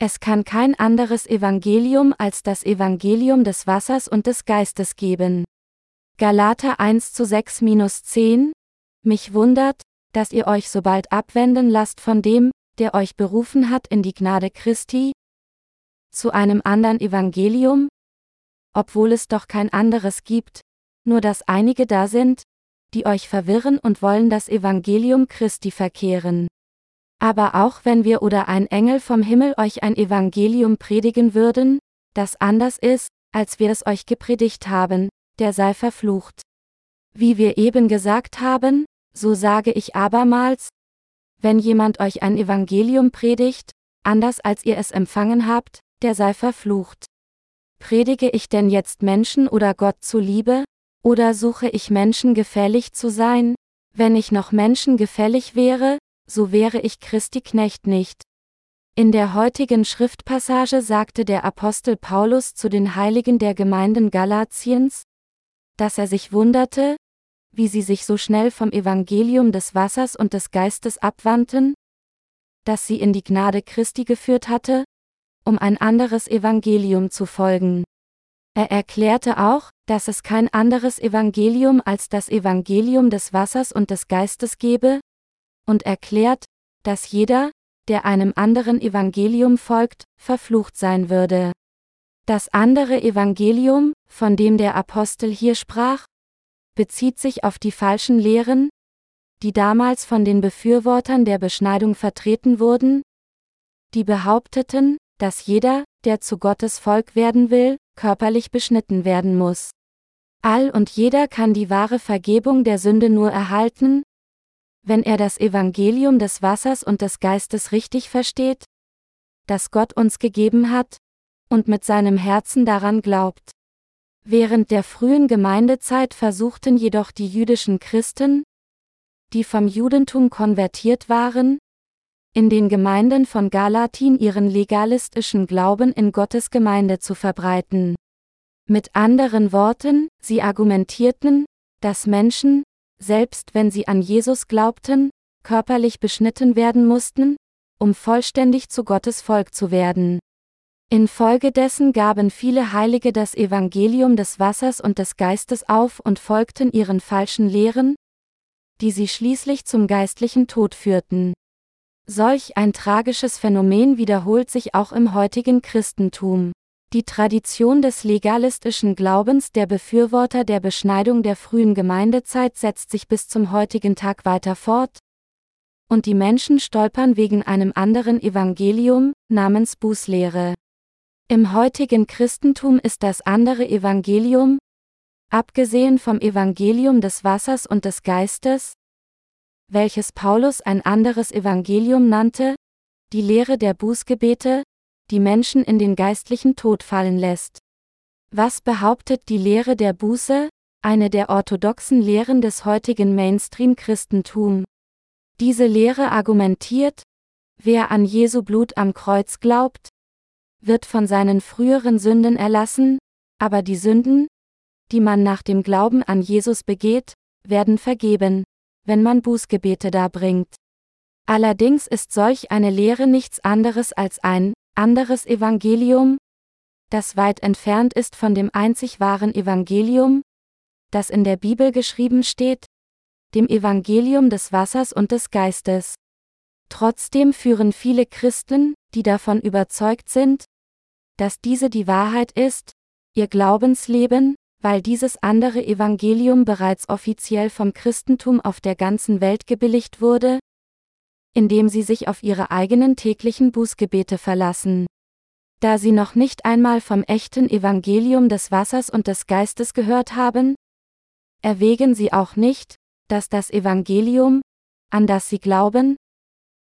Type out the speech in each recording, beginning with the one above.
Es kann kein anderes Evangelium als das Evangelium des Wassers und des Geistes geben. Galater 1 zu 6-10 Mich wundert, dass ihr euch so bald abwenden lasst von dem, der euch berufen hat in die Gnade Christi, zu einem anderen Evangelium, obwohl es doch kein anderes gibt, nur dass einige da sind, die euch verwirren und wollen das Evangelium Christi verkehren. Aber auch wenn wir oder ein Engel vom Himmel euch ein Evangelium predigen würden, das anders ist, als wir es euch gepredigt haben, der sei verflucht. Wie wir eben gesagt haben, so sage ich abermals, wenn jemand euch ein Evangelium predigt, anders als ihr es empfangen habt, der sei verflucht. Predige ich denn jetzt Menschen oder Gott zuliebe, oder suche ich Menschen gefällig zu sein? Wenn ich noch Menschen gefällig wäre, so wäre ich Christi Knecht nicht. In der heutigen Schriftpassage sagte der Apostel Paulus zu den Heiligen der Gemeinden Galatiens, dass er sich wunderte, wie sie sich so schnell vom Evangelium des Wassers und des Geistes abwandten, das sie in die Gnade Christi geführt hatte, um ein anderes Evangelium zu folgen. Er erklärte auch, dass es kein anderes Evangelium als das Evangelium des Wassers und des Geistes gebe, und erklärt, dass jeder, der einem anderen Evangelium folgt, verflucht sein würde. Das andere Evangelium, von dem der Apostel hier sprach, bezieht sich auf die falschen Lehren, die damals von den Befürwortern der Beschneidung vertreten wurden, die behaupteten, dass jeder, der zu Gottes Volk werden will, körperlich beschnitten werden muss. All und jeder kann die wahre Vergebung der Sünde nur erhalten, wenn er das Evangelium des Wassers und des Geistes richtig versteht, das Gott uns gegeben hat, und mit seinem Herzen daran glaubt. Während der frühen Gemeindezeit versuchten jedoch die jüdischen Christen, die vom Judentum konvertiert waren, in den Gemeinden von Galatin ihren legalistischen Glauben in Gottes Gemeinde zu verbreiten. Mit anderen Worten, sie argumentierten, dass Menschen, selbst wenn sie an Jesus glaubten, körperlich beschnitten werden mussten, um vollständig zu Gottes Volk zu werden. Infolgedessen gaben viele Heilige das Evangelium des Wassers und des Geistes auf und folgten ihren falschen Lehren, die sie schließlich zum geistlichen Tod führten. Solch ein tragisches Phänomen wiederholt sich auch im heutigen Christentum. Die Tradition des legalistischen Glaubens der Befürworter der Beschneidung der frühen Gemeindezeit setzt sich bis zum heutigen Tag weiter fort, und die Menschen stolpern wegen einem anderen Evangelium, namens Bußlehre. Im heutigen Christentum ist das andere Evangelium, abgesehen vom Evangelium des Wassers und des Geistes, welches Paulus ein anderes Evangelium nannte, die Lehre der Bußgebete, die Menschen in den geistlichen Tod fallen lässt. Was behauptet die Lehre der Buße, eine der orthodoxen Lehren des heutigen Mainstream-Christentum? Diese Lehre argumentiert, wer an Jesu Blut am Kreuz glaubt, wird von seinen früheren Sünden erlassen, aber die Sünden, die man nach dem Glauben an Jesus begeht, werden vergeben, wenn man Bußgebete darbringt. Allerdings ist solch eine Lehre nichts anderes als ein anderes Evangelium, das weit entfernt ist von dem einzig wahren Evangelium, das in der Bibel geschrieben steht, dem Evangelium des Wassers und des Geistes. Trotzdem führen viele Christen, die davon überzeugt sind, dass diese die Wahrheit ist, ihr Glaubensleben, weil dieses andere Evangelium bereits offiziell vom Christentum auf der ganzen Welt gebilligt wurde, indem sie sich auf ihre eigenen täglichen Bußgebete verlassen. Da sie noch nicht einmal vom echten Evangelium des Wassers und des Geistes gehört haben, erwägen sie auch nicht, dass das Evangelium, an das sie glauben,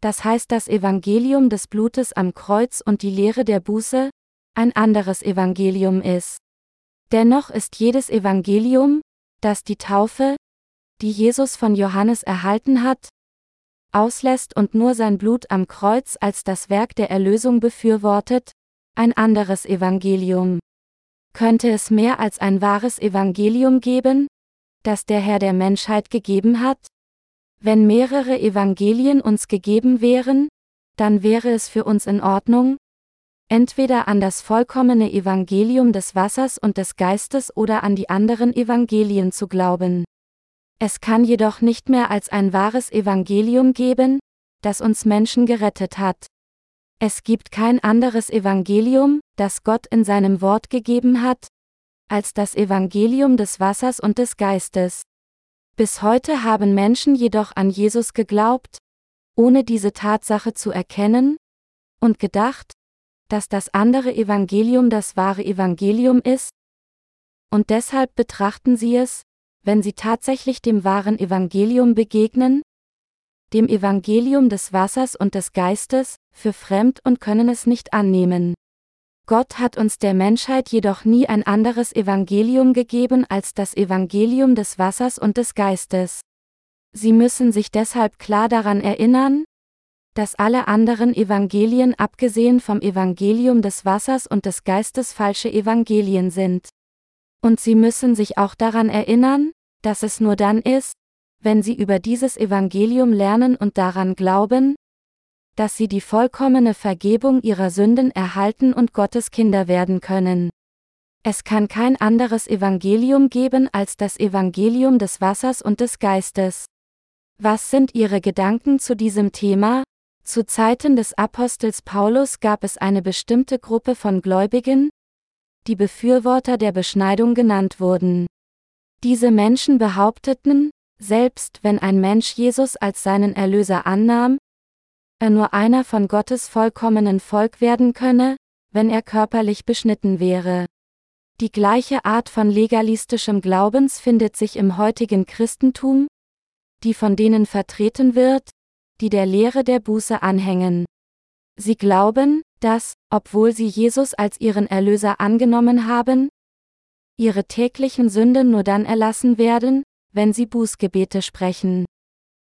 das heißt das Evangelium des Blutes am Kreuz und die Lehre der Buße, ein anderes Evangelium ist. Dennoch ist jedes Evangelium, das die Taufe, die Jesus von Johannes erhalten hat, auslässt und nur sein Blut am Kreuz als das Werk der Erlösung befürwortet, ein anderes Evangelium. Könnte es mehr als ein wahres Evangelium geben, das der Herr der Menschheit gegeben hat? Wenn mehrere Evangelien uns gegeben wären, dann wäre es für uns in Ordnung, entweder an das vollkommene Evangelium des Wassers und des Geistes oder an die anderen Evangelien zu glauben. Es kann jedoch nicht mehr als ein wahres Evangelium geben, das uns Menschen gerettet hat. Es gibt kein anderes Evangelium, das Gott in seinem Wort gegeben hat, als das Evangelium des Wassers und des Geistes. Bis heute haben Menschen jedoch an Jesus geglaubt, ohne diese Tatsache zu erkennen, und gedacht, dass das andere Evangelium das wahre Evangelium ist, und deshalb betrachten sie es, wenn sie tatsächlich dem wahren Evangelium begegnen, dem Evangelium des Wassers und des Geistes, für fremd und können es nicht annehmen. Gott hat uns der Menschheit jedoch nie ein anderes Evangelium gegeben als das Evangelium des Wassers und des Geistes. Sie müssen sich deshalb klar daran erinnern, dass alle anderen Evangelien abgesehen vom Evangelium des Wassers und des Geistes falsche Evangelien sind. Und sie müssen sich auch daran erinnern, dass es nur dann ist, wenn sie über dieses Evangelium lernen und daran glauben, dass sie die vollkommene Vergebung ihrer Sünden erhalten und Gottes Kinder werden können. Es kann kein anderes Evangelium geben als das Evangelium des Wassers und des Geistes. Was sind Ihre Gedanken zu diesem Thema? Zu Zeiten des Apostels Paulus gab es eine bestimmte Gruppe von Gläubigen, die Befürworter der Beschneidung genannt wurden. Diese Menschen behaupteten, selbst wenn ein Mensch Jesus als seinen Erlöser annahm, er nur einer von Gottes vollkommenen Volk werden könne, wenn er körperlich beschnitten wäre. Die gleiche Art von legalistischem Glaubens findet sich im heutigen Christentum, die von denen vertreten wird, die der Lehre der Buße anhängen. Sie glauben, dass, obwohl sie Jesus als ihren Erlöser angenommen haben, ihre täglichen Sünden nur dann erlassen werden, wenn sie Bußgebete sprechen.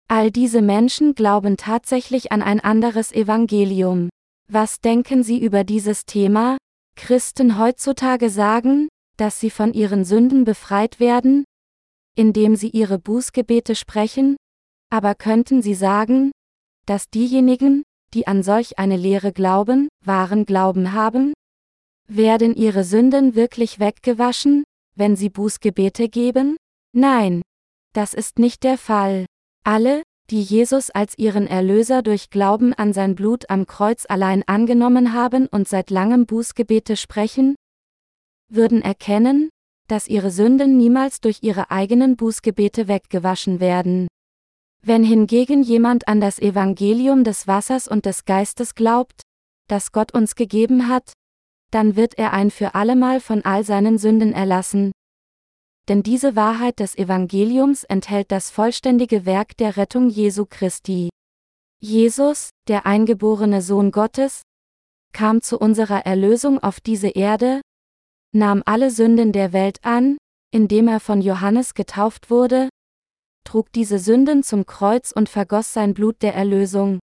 All diese Menschen glauben tatsächlich an ein anderes Evangelium. Was denken Sie über dieses Thema? Christen heutzutage sagen, dass sie von ihren Sünden befreit werden, indem sie ihre Bußgebete sprechen, aber könnten Sie sagen, dass diejenigen, die an solch eine Lehre glauben, wahren Glauben haben? Werden ihre Sünden wirklich weggewaschen, wenn sie Bußgebete geben? Nein, das ist nicht der Fall. Alle, die Jesus als ihren Erlöser durch Glauben an sein Blut am Kreuz allein angenommen haben und seit langem Bußgebete sprechen, würden erkennen, dass ihre Sünden niemals durch ihre eigenen Bußgebete weggewaschen werden. Wenn hingegen jemand an das Evangelium des Wassers und des Geistes glaubt, das Gott uns gegeben hat, dann wird er ein für allemal von all seinen Sünden erlassen. Denn diese Wahrheit des Evangeliums enthält das vollständige Werk der Rettung Jesu Christi. Jesus, der eingeborene Sohn Gottes, kam zu unserer Erlösung auf diese Erde, nahm alle Sünden der Welt an, indem er von Johannes getauft wurde, trug diese Sünden zum Kreuz und vergoss sein Blut der Erlösung.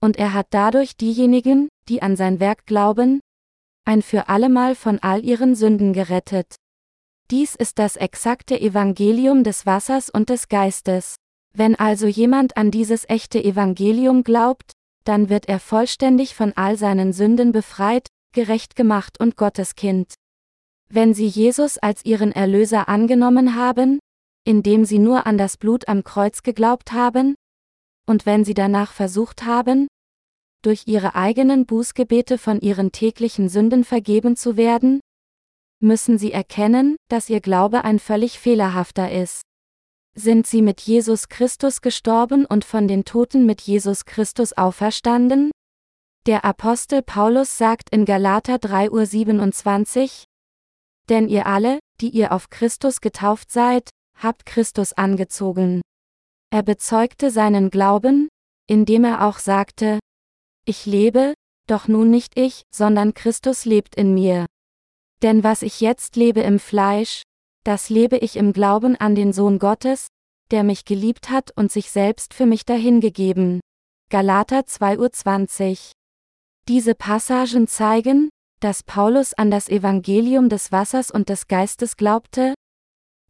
Und er hat dadurch diejenigen, die an sein Werk glauben, ein für allemal von all ihren Sünden gerettet. Dies ist das exakte Evangelium des Wassers und des Geistes. Wenn also jemand an dieses echte Evangelium glaubt, dann wird er vollständig von all seinen Sünden befreit, gerecht gemacht und Gottes Kind. Wenn sie Jesus als ihren Erlöser angenommen haben, indem sie nur an das Blut am Kreuz geglaubt haben? Und wenn sie danach versucht haben, durch ihre eigenen Bußgebete von ihren täglichen Sünden vergeben zu werden? Müssen sie erkennen, dass ihr Glaube ein völlig fehlerhafter ist. Sind sie mit Jesus Christus gestorben und von den Toten mit Jesus Christus auferstanden? Der Apostel Paulus sagt in Galater 3.27 Uhr, Denn ihr alle, die ihr auf Christus getauft seid, habt Christus angezogen. Er bezeugte seinen Glauben, indem er auch sagte, ich lebe, doch nun nicht ich, sondern Christus lebt in mir. Denn was ich jetzt lebe im Fleisch, das lebe ich im Glauben an den Sohn Gottes, der mich geliebt hat und sich selbst für mich dahingegeben. Galater 2.20 Uhr. Diese Passagen zeigen, dass Paulus an das Evangelium des Wassers und des Geistes glaubte,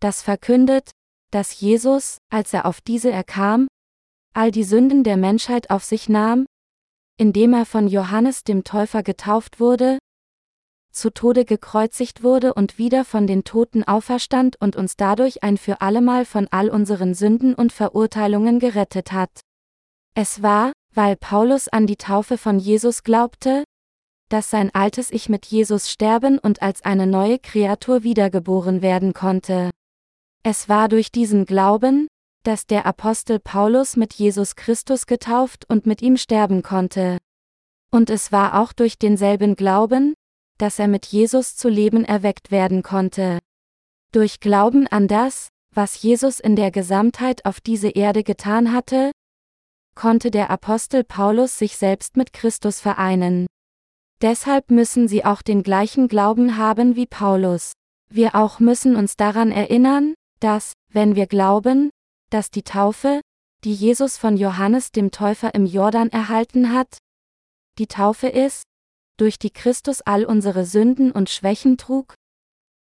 das verkündet, dass Jesus, als er auf diese erkam, all die Sünden der Menschheit auf sich nahm, indem er von Johannes dem Täufer getauft wurde, zu Tode gekreuzigt wurde und wieder von den Toten auferstand und uns dadurch ein für allemal von all unseren Sünden und Verurteilungen gerettet hat. Es war, weil Paulus an die Taufe von Jesus glaubte, dass sein altes Ich mit Jesus sterben und als eine neue Kreatur wiedergeboren werden konnte. Es war durch diesen Glauben, dass der Apostel Paulus mit Jesus Christus getauft und mit ihm sterben konnte. Und es war auch durch denselben Glauben, dass er mit Jesus zu Leben erweckt werden konnte. Durch Glauben an das, was Jesus in der Gesamtheit auf diese Erde getan hatte, konnte der Apostel Paulus sich selbst mit Christus vereinen. Deshalb müssen sie auch den gleichen Glauben haben wie Paulus. Wir auch müssen uns daran erinnern, dass, wenn wir glauben, dass die Taufe, die Jesus von Johannes dem Täufer im Jordan erhalten hat, die Taufe ist, durch die Christus all unsere Sünden und Schwächen trug,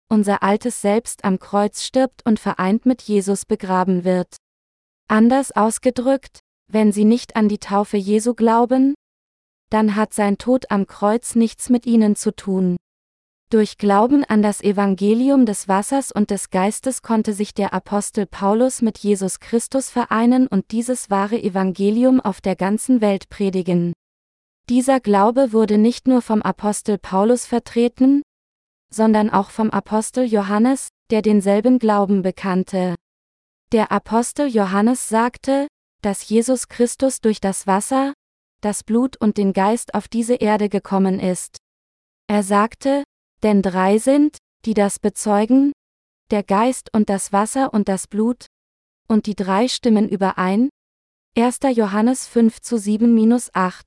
unser altes Selbst am Kreuz stirbt und vereint mit Jesus begraben wird. Anders ausgedrückt, wenn Sie nicht an die Taufe Jesu glauben, dann hat sein Tod am Kreuz nichts mit Ihnen zu tun. Durch Glauben an das Evangelium des Wassers und des Geistes konnte sich der Apostel Paulus mit Jesus Christus vereinen und dieses wahre Evangelium auf der ganzen Welt predigen. Dieser Glaube wurde nicht nur vom Apostel Paulus vertreten, sondern auch vom Apostel Johannes, der denselben Glauben bekannte. Der Apostel Johannes sagte, dass Jesus Christus durch das Wasser, das Blut und den Geist auf diese Erde gekommen ist. Er sagte, denn drei sind, die das bezeugen, der Geist und das Wasser und das Blut, und die drei stimmen überein. 1. Johannes 5 zu 7-8.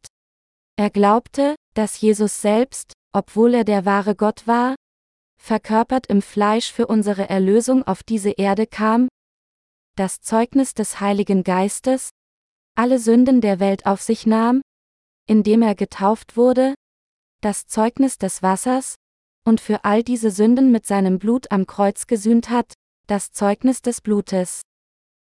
Er glaubte, dass Jesus selbst, obwohl er der wahre Gott war, verkörpert im Fleisch für unsere Erlösung auf diese Erde kam, das Zeugnis des Heiligen Geistes, alle Sünden der Welt auf sich nahm, indem er getauft wurde, das Zeugnis des Wassers, und für all diese Sünden mit seinem Blut am Kreuz gesühnt hat, das Zeugnis des Blutes.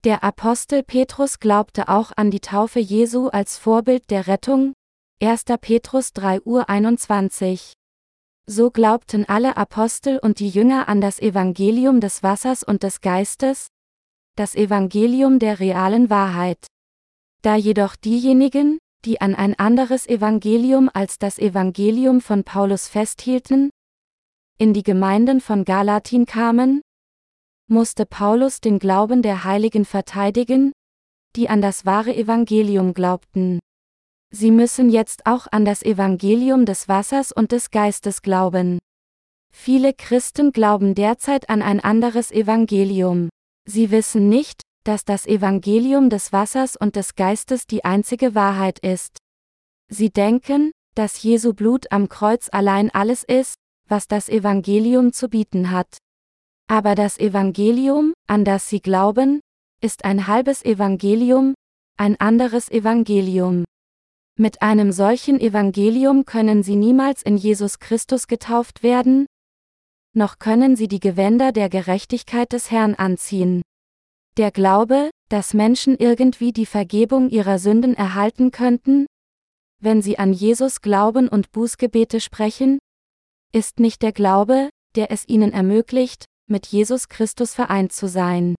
Der Apostel Petrus glaubte auch an die Taufe Jesu als Vorbild der Rettung, 1. Petrus 3 Uhr 21. So glaubten alle Apostel und die Jünger an das Evangelium des Wassers und des Geistes, das Evangelium der realen Wahrheit. Da jedoch diejenigen, die an ein anderes Evangelium als das Evangelium von Paulus festhielten, in die Gemeinden von Galatin kamen, musste Paulus den Glauben der Heiligen verteidigen, die an das wahre Evangelium glaubten. Sie müssen jetzt auch an das Evangelium des Wassers und des Geistes glauben. Viele Christen glauben derzeit an ein anderes Evangelium. Sie wissen nicht, dass das Evangelium des Wassers und des Geistes die einzige Wahrheit ist. Sie denken, dass Jesu Blut am Kreuz allein alles ist, was das Evangelium zu bieten hat. Aber das Evangelium, an das sie glauben, ist ein halbes Evangelium, ein anderes Evangelium. Mit einem solchen Evangelium können sie niemals in Jesus Christus getauft werden, noch können sie die Gewänder der Gerechtigkeit des Herrn anziehen. Der Glaube, dass Menschen irgendwie die Vergebung ihrer Sünden erhalten könnten, wenn sie an Jesus glauben und Bußgebete sprechen, ist nicht der Glaube, der es ihnen ermöglicht, mit Jesus Christus vereint zu sein.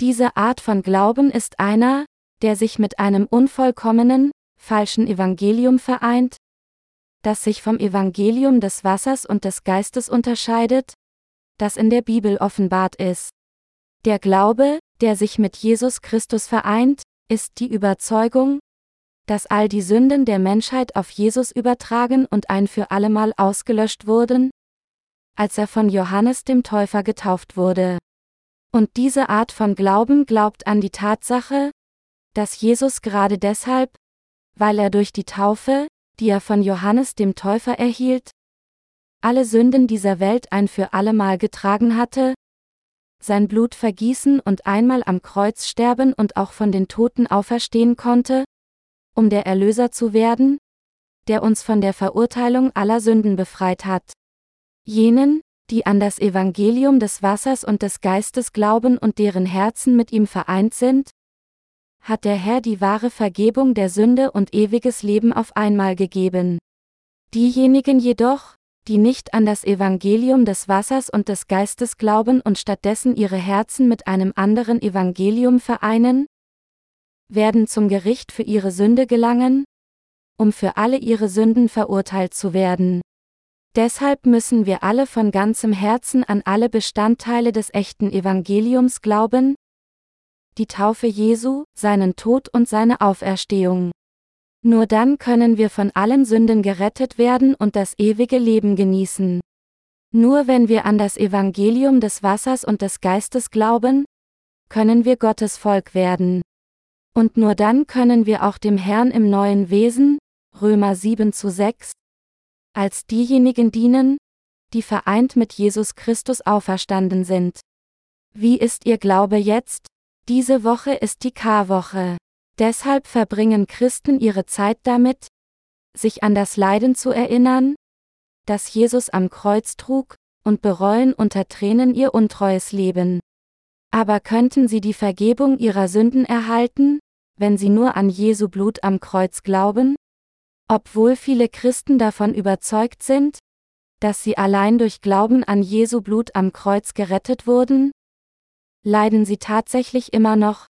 Diese Art von Glauben ist einer, der sich mit einem unvollkommenen, falschen Evangelium vereint, das sich vom Evangelium des Wassers und des Geistes unterscheidet, das in der Bibel offenbart ist. Der Glaube, der sich mit Jesus Christus vereint, ist die Überzeugung, dass all die Sünden der Menschheit auf Jesus übertragen und ein für allemal ausgelöscht wurden, als er von Johannes dem Täufer getauft wurde. Und diese Art von Glauben glaubt an die Tatsache, dass Jesus gerade deshalb, weil er durch die Taufe, die er von Johannes dem Täufer erhielt, alle Sünden dieser Welt ein für allemal getragen hatte, sein Blut vergießen und einmal am Kreuz sterben und auch von den Toten auferstehen konnte, um der Erlöser zu werden, der uns von der Verurteilung aller Sünden befreit hat. Jenen, die an das Evangelium des Wassers und des Geistes glauben und deren Herzen mit ihm vereint sind, hat der Herr die wahre Vergebung der Sünde und ewiges Leben auf einmal gegeben. Diejenigen jedoch, die nicht an das Evangelium des Wassers und des Geistes glauben und stattdessen ihre Herzen mit einem anderen Evangelium vereinen, werden zum Gericht für ihre Sünde gelangen, um für alle ihre Sünden verurteilt zu werden. Deshalb müssen wir alle von ganzem Herzen an alle Bestandteile des echten Evangeliums glauben, die Taufe Jesu, seinen Tod und seine Auferstehung. Nur dann können wir von allen Sünden gerettet werden und das ewige Leben genießen. Nur wenn wir an das Evangelium des Wassers und des Geistes glauben, können wir Gottes Volk werden. Und nur dann können wir auch dem Herrn im neuen Wesen, Römer 7 zu 6, als diejenigen dienen, die vereint mit Jesus Christus auferstanden sind. Wie ist Ihr Glaube jetzt? Diese Woche ist die Karwoche. Deshalb verbringen Christen ihre Zeit damit, sich an das Leiden zu erinnern, das Jesus am Kreuz trug, und bereuen unter Tränen ihr untreues Leben. Aber könnten sie die Vergebung ihrer Sünden erhalten, wenn sie nur an Jesu Blut am Kreuz glauben? Obwohl viele Christen davon überzeugt sind, dass sie allein durch Glauben an Jesu Blut am Kreuz gerettet wurden, leiden sie tatsächlich immer noch,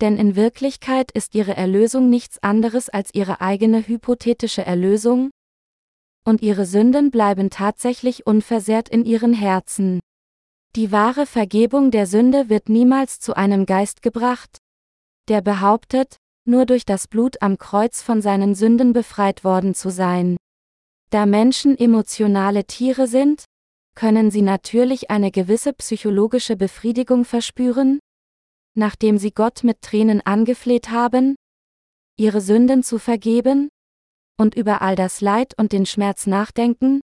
denn in Wirklichkeit ist ihre Erlösung nichts anderes als ihre eigene hypothetische Erlösung, und ihre Sünden bleiben tatsächlich unversehrt in ihren Herzen. Die wahre Vergebung der Sünde wird niemals zu einem Geist gebracht, der behauptet, nur durch das Blut am Kreuz von seinen Sünden befreit worden zu sein. Da Menschen emotionale Tiere sind, können sie natürlich eine gewisse psychologische Befriedigung verspüren, nachdem sie Gott mit Tränen angefleht haben, ihre Sünden zu vergeben, und über all das Leid und den Schmerz nachdenken,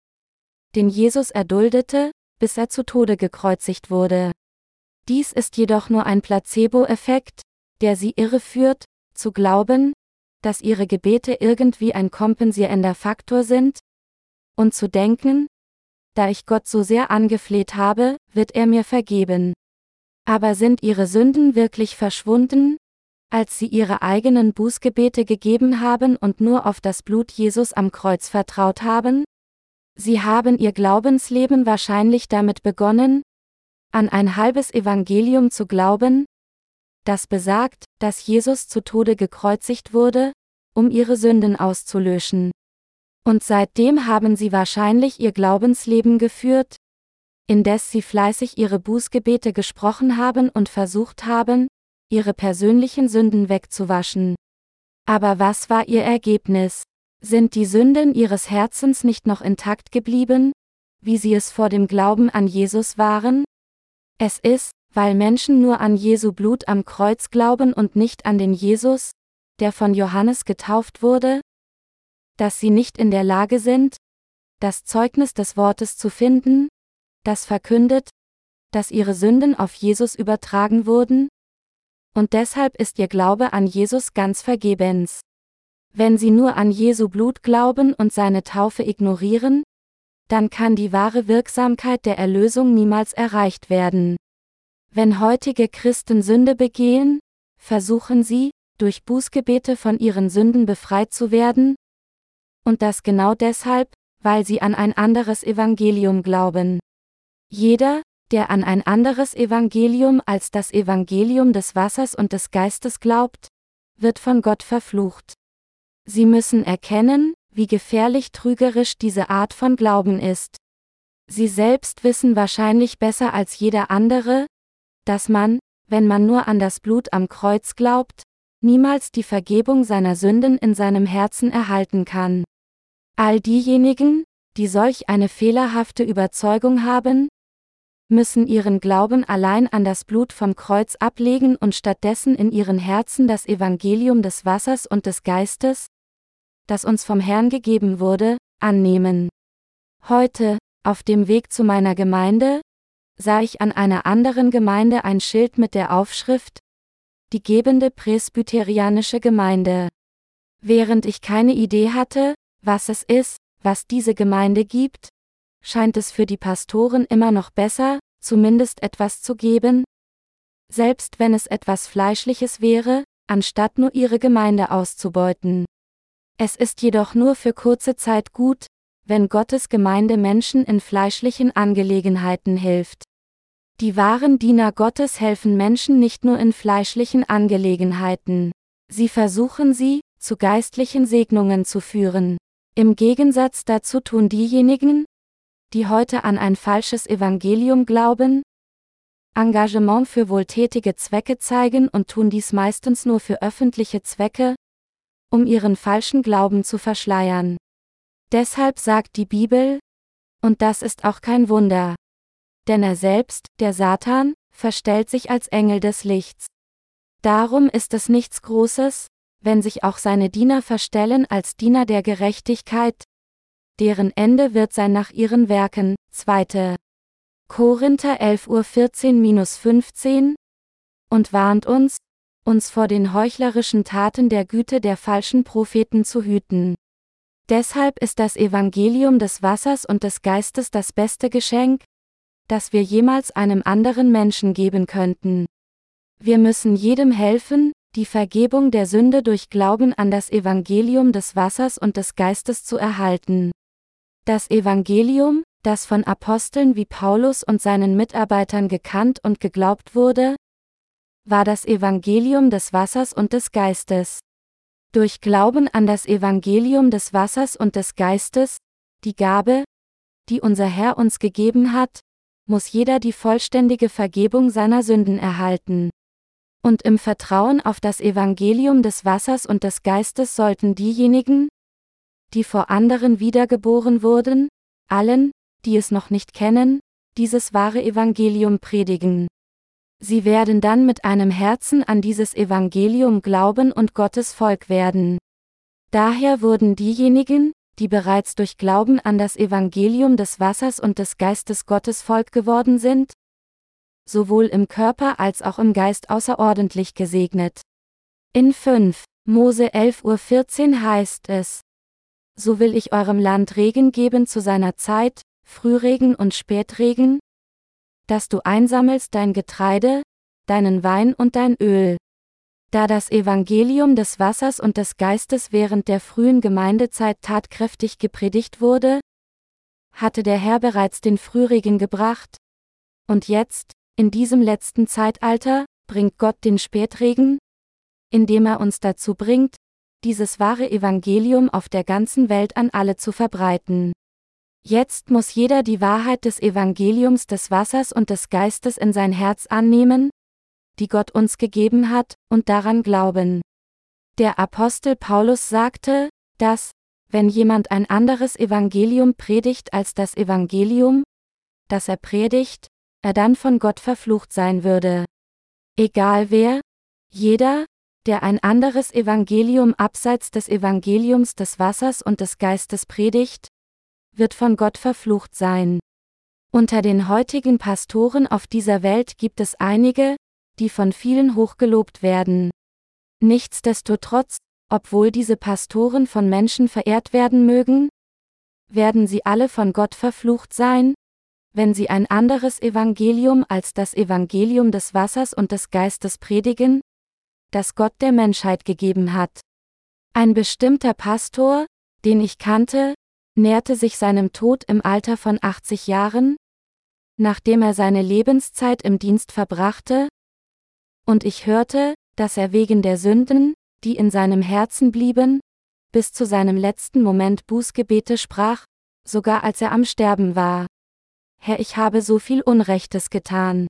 den Jesus erduldete, bis er zu Tode gekreuzigt wurde. Dies ist jedoch nur ein Placebo-Effekt, der sie irreführt, zu glauben, dass ihre Gebete irgendwie ein kompensierender Faktor sind, und zu denken, da ich Gott so sehr angefleht habe, wird er mir vergeben. Aber sind ihre Sünden wirklich verschwunden, als sie ihre eigenen Bußgebete gegeben haben und nur auf das Blut Jesus am Kreuz vertraut haben? Sie haben ihr Glaubensleben wahrscheinlich damit begonnen, an ein halbes Evangelium zu glauben, das besagt, dass Jesus zu Tode gekreuzigt wurde, um ihre Sünden auszulöschen. Und seitdem haben sie wahrscheinlich ihr Glaubensleben geführt, indes sie fleißig ihre Bußgebete gesprochen haben und versucht haben, ihre persönlichen Sünden wegzuwaschen. Aber was war ihr Ergebnis? Sind die Sünden ihres Herzens nicht noch intakt geblieben, wie sie es vor dem Glauben an Jesus waren? Es ist, weil Menschen nur an Jesu Blut am Kreuz glauben und nicht an den Jesus, der von Johannes getauft wurde, dass sie nicht in der Lage sind, das Zeugnis des Wortes zu finden, das verkündet, dass ihre Sünden auf Jesus übertragen wurden? Und deshalb ist ihr Glaube an Jesus ganz vergebens. Wenn sie nur an Jesu Blut glauben und seine Taufe ignorieren, dann kann die wahre Wirksamkeit der Erlösung niemals erreicht werden. Wenn heutige Christen Sünde begehen, versuchen sie, durch Bußgebete von ihren Sünden befreit zu werden, und das genau deshalb, weil sie an ein anderes Evangelium glauben. Jeder, der an ein anderes Evangelium als das Evangelium des Wassers und des Geistes glaubt, wird von Gott verflucht. Sie müssen erkennen, wie gefährlich trügerisch diese Art von Glauben ist. Sie selbst wissen wahrscheinlich besser als jeder andere, dass man, wenn man nur an das Blut am Kreuz glaubt, niemals die Vergebung seiner Sünden in seinem Herzen erhalten kann. All diejenigen, die solch eine fehlerhafte Überzeugung haben, müssen ihren Glauben allein an das Blut vom Kreuz ablegen und stattdessen in ihren Herzen das Evangelium des Wassers und des Geistes, das uns vom Herrn gegeben wurde, annehmen. Heute, auf dem Weg zu meiner Gemeinde, sah ich an einer anderen Gemeinde ein Schild mit der Aufschrift Die gebende presbyterianische Gemeinde. Während ich keine Idee hatte, was es ist, was diese Gemeinde gibt, scheint es für die Pastoren immer noch besser, zumindest etwas zu geben? Selbst wenn es etwas Fleischliches wäre, anstatt nur ihre Gemeinde auszubeuten. Es ist jedoch nur für kurze Zeit gut, wenn Gottes Gemeinde Menschen in fleischlichen Angelegenheiten hilft. Die wahren Diener Gottes helfen Menschen nicht nur in fleischlichen Angelegenheiten. Sie versuchen sie, zu geistlichen Segnungen zu führen. Im Gegensatz dazu tun diejenigen, die heute an ein falsches Evangelium glauben, Engagement für wohltätige Zwecke zeigen und tun dies meistens nur für öffentliche Zwecke, um ihren falschen Glauben zu verschleiern. Deshalb sagt die Bibel, und das ist auch kein Wunder. Denn er selbst, der Satan, verstellt sich als Engel des Lichts. Darum ist es nichts Großes, wenn sich auch seine Diener verstellen als Diener der Gerechtigkeit, deren Ende wird sein nach ihren Werken. 2. Korinther 11 Uhr 14-15 und warnt uns, uns vor den heuchlerischen Taten der Güte der falschen Propheten zu hüten. Deshalb ist das Evangelium des Wassers und des Geistes das beste Geschenk, das wir jemals einem anderen Menschen geben könnten. Wir müssen jedem helfen, die Vergebung der Sünde durch Glauben an das Evangelium des Wassers und des Geistes zu erhalten. Das Evangelium, das von Aposteln wie Paulus und seinen Mitarbeitern gekannt und geglaubt wurde, war das Evangelium des Wassers und des Geistes. Durch Glauben an das Evangelium des Wassers und des Geistes, die Gabe, die unser Herr uns gegeben hat, muss jeder die vollständige Vergebung seiner Sünden erhalten. Und im Vertrauen auf das Evangelium des Wassers und des Geistes sollten diejenigen, die vor anderen wiedergeboren wurden, allen, die es noch nicht kennen, dieses wahre Evangelium predigen. Sie werden dann mit einem Herzen an dieses Evangelium glauben und Gottes Volk werden. Daher wurden diejenigen, die bereits durch Glauben an das Evangelium des Wassers und des Geistes Gottes Volk geworden sind, sowohl im Körper als auch im Geist außerordentlich gesegnet. In 5 Mose 11.14 Uhr heißt es, so will ich eurem Land Regen geben zu seiner Zeit, Frühregen und Spätregen, dass du einsammelst dein Getreide, deinen Wein und dein Öl. Da das Evangelium des Wassers und des Geistes während der frühen Gemeindezeit tatkräftig gepredigt wurde, hatte der Herr bereits den Frühregen gebracht, und jetzt, in diesem letzten Zeitalter, bringt Gott den Spätregen, indem er uns dazu bringt, dieses wahre Evangelium auf der ganzen Welt an alle zu verbreiten. Jetzt muss jeder die Wahrheit des Evangeliums des Wassers und des Geistes in sein Herz annehmen, die Gott uns gegeben hat, und daran glauben. Der Apostel Paulus sagte, dass, wenn jemand ein anderes Evangelium predigt als das Evangelium, das er predigt, er dann von Gott verflucht sein würde. Egal wer, jeder, der ein anderes Evangelium abseits des Evangeliums des Wassers und des Geistes predigt, wird von Gott verflucht sein. Unter den heutigen Pastoren auf dieser Welt gibt es einige, die von vielen hochgelobt werden. Nichtsdestotrotz, obwohl diese Pastoren von Menschen verehrt werden mögen, werden sie alle von Gott verflucht sein, wenn sie ein anderes Evangelium als das Evangelium des Wassers und des Geistes predigen, das Gott der Menschheit gegeben hat. Ein bestimmter Pastor, den ich kannte, näherte sich seinem Tod im Alter von 80 Jahren, nachdem er seine Lebenszeit im Dienst verbrachte, und ich hörte, dass er wegen der Sünden, die in seinem Herzen blieben, bis zu seinem letzten Moment Bußgebete sprach, sogar als er am Sterben war. Herr, ich habe so viel Unrechtes getan.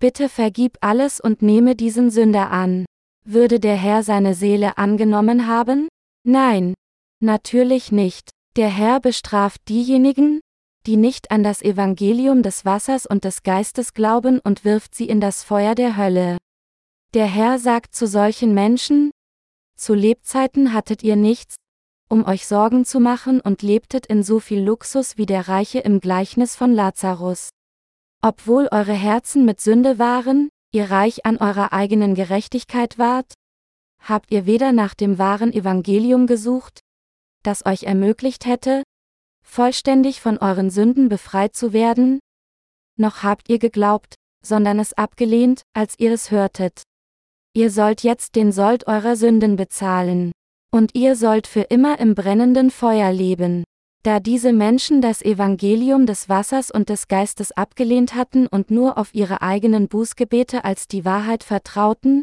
Bitte vergib alles und nehme diesen Sünder an. Würde der Herr seine Seele angenommen haben? Nein. Natürlich nicht. Der Herr bestraft diejenigen, die nicht an das Evangelium des Wassers und des Geistes glauben und wirft sie in das Feuer der Hölle. Der Herr sagt zu solchen Menschen, zu Lebzeiten hattet ihr nichts, um euch Sorgen zu machen und lebtet in so viel Luxus wie der Reiche im Gleichnis von Lazarus. Obwohl eure Herzen mit Sünde waren, ihr reich an eurer eigenen Gerechtigkeit wart, habt ihr weder nach dem wahren Evangelium gesucht, das euch ermöglicht hätte, vollständig von euren Sünden befreit zu werden, noch habt ihr geglaubt, sondern es abgelehnt, als ihr es hörtet. Ihr sollt jetzt den Sold eurer Sünden bezahlen. Und ihr sollt für immer im brennenden Feuer leben. Da diese Menschen das Evangelium des Wassers und des Geistes abgelehnt hatten und nur auf ihre eigenen Bußgebete als die Wahrheit vertrauten,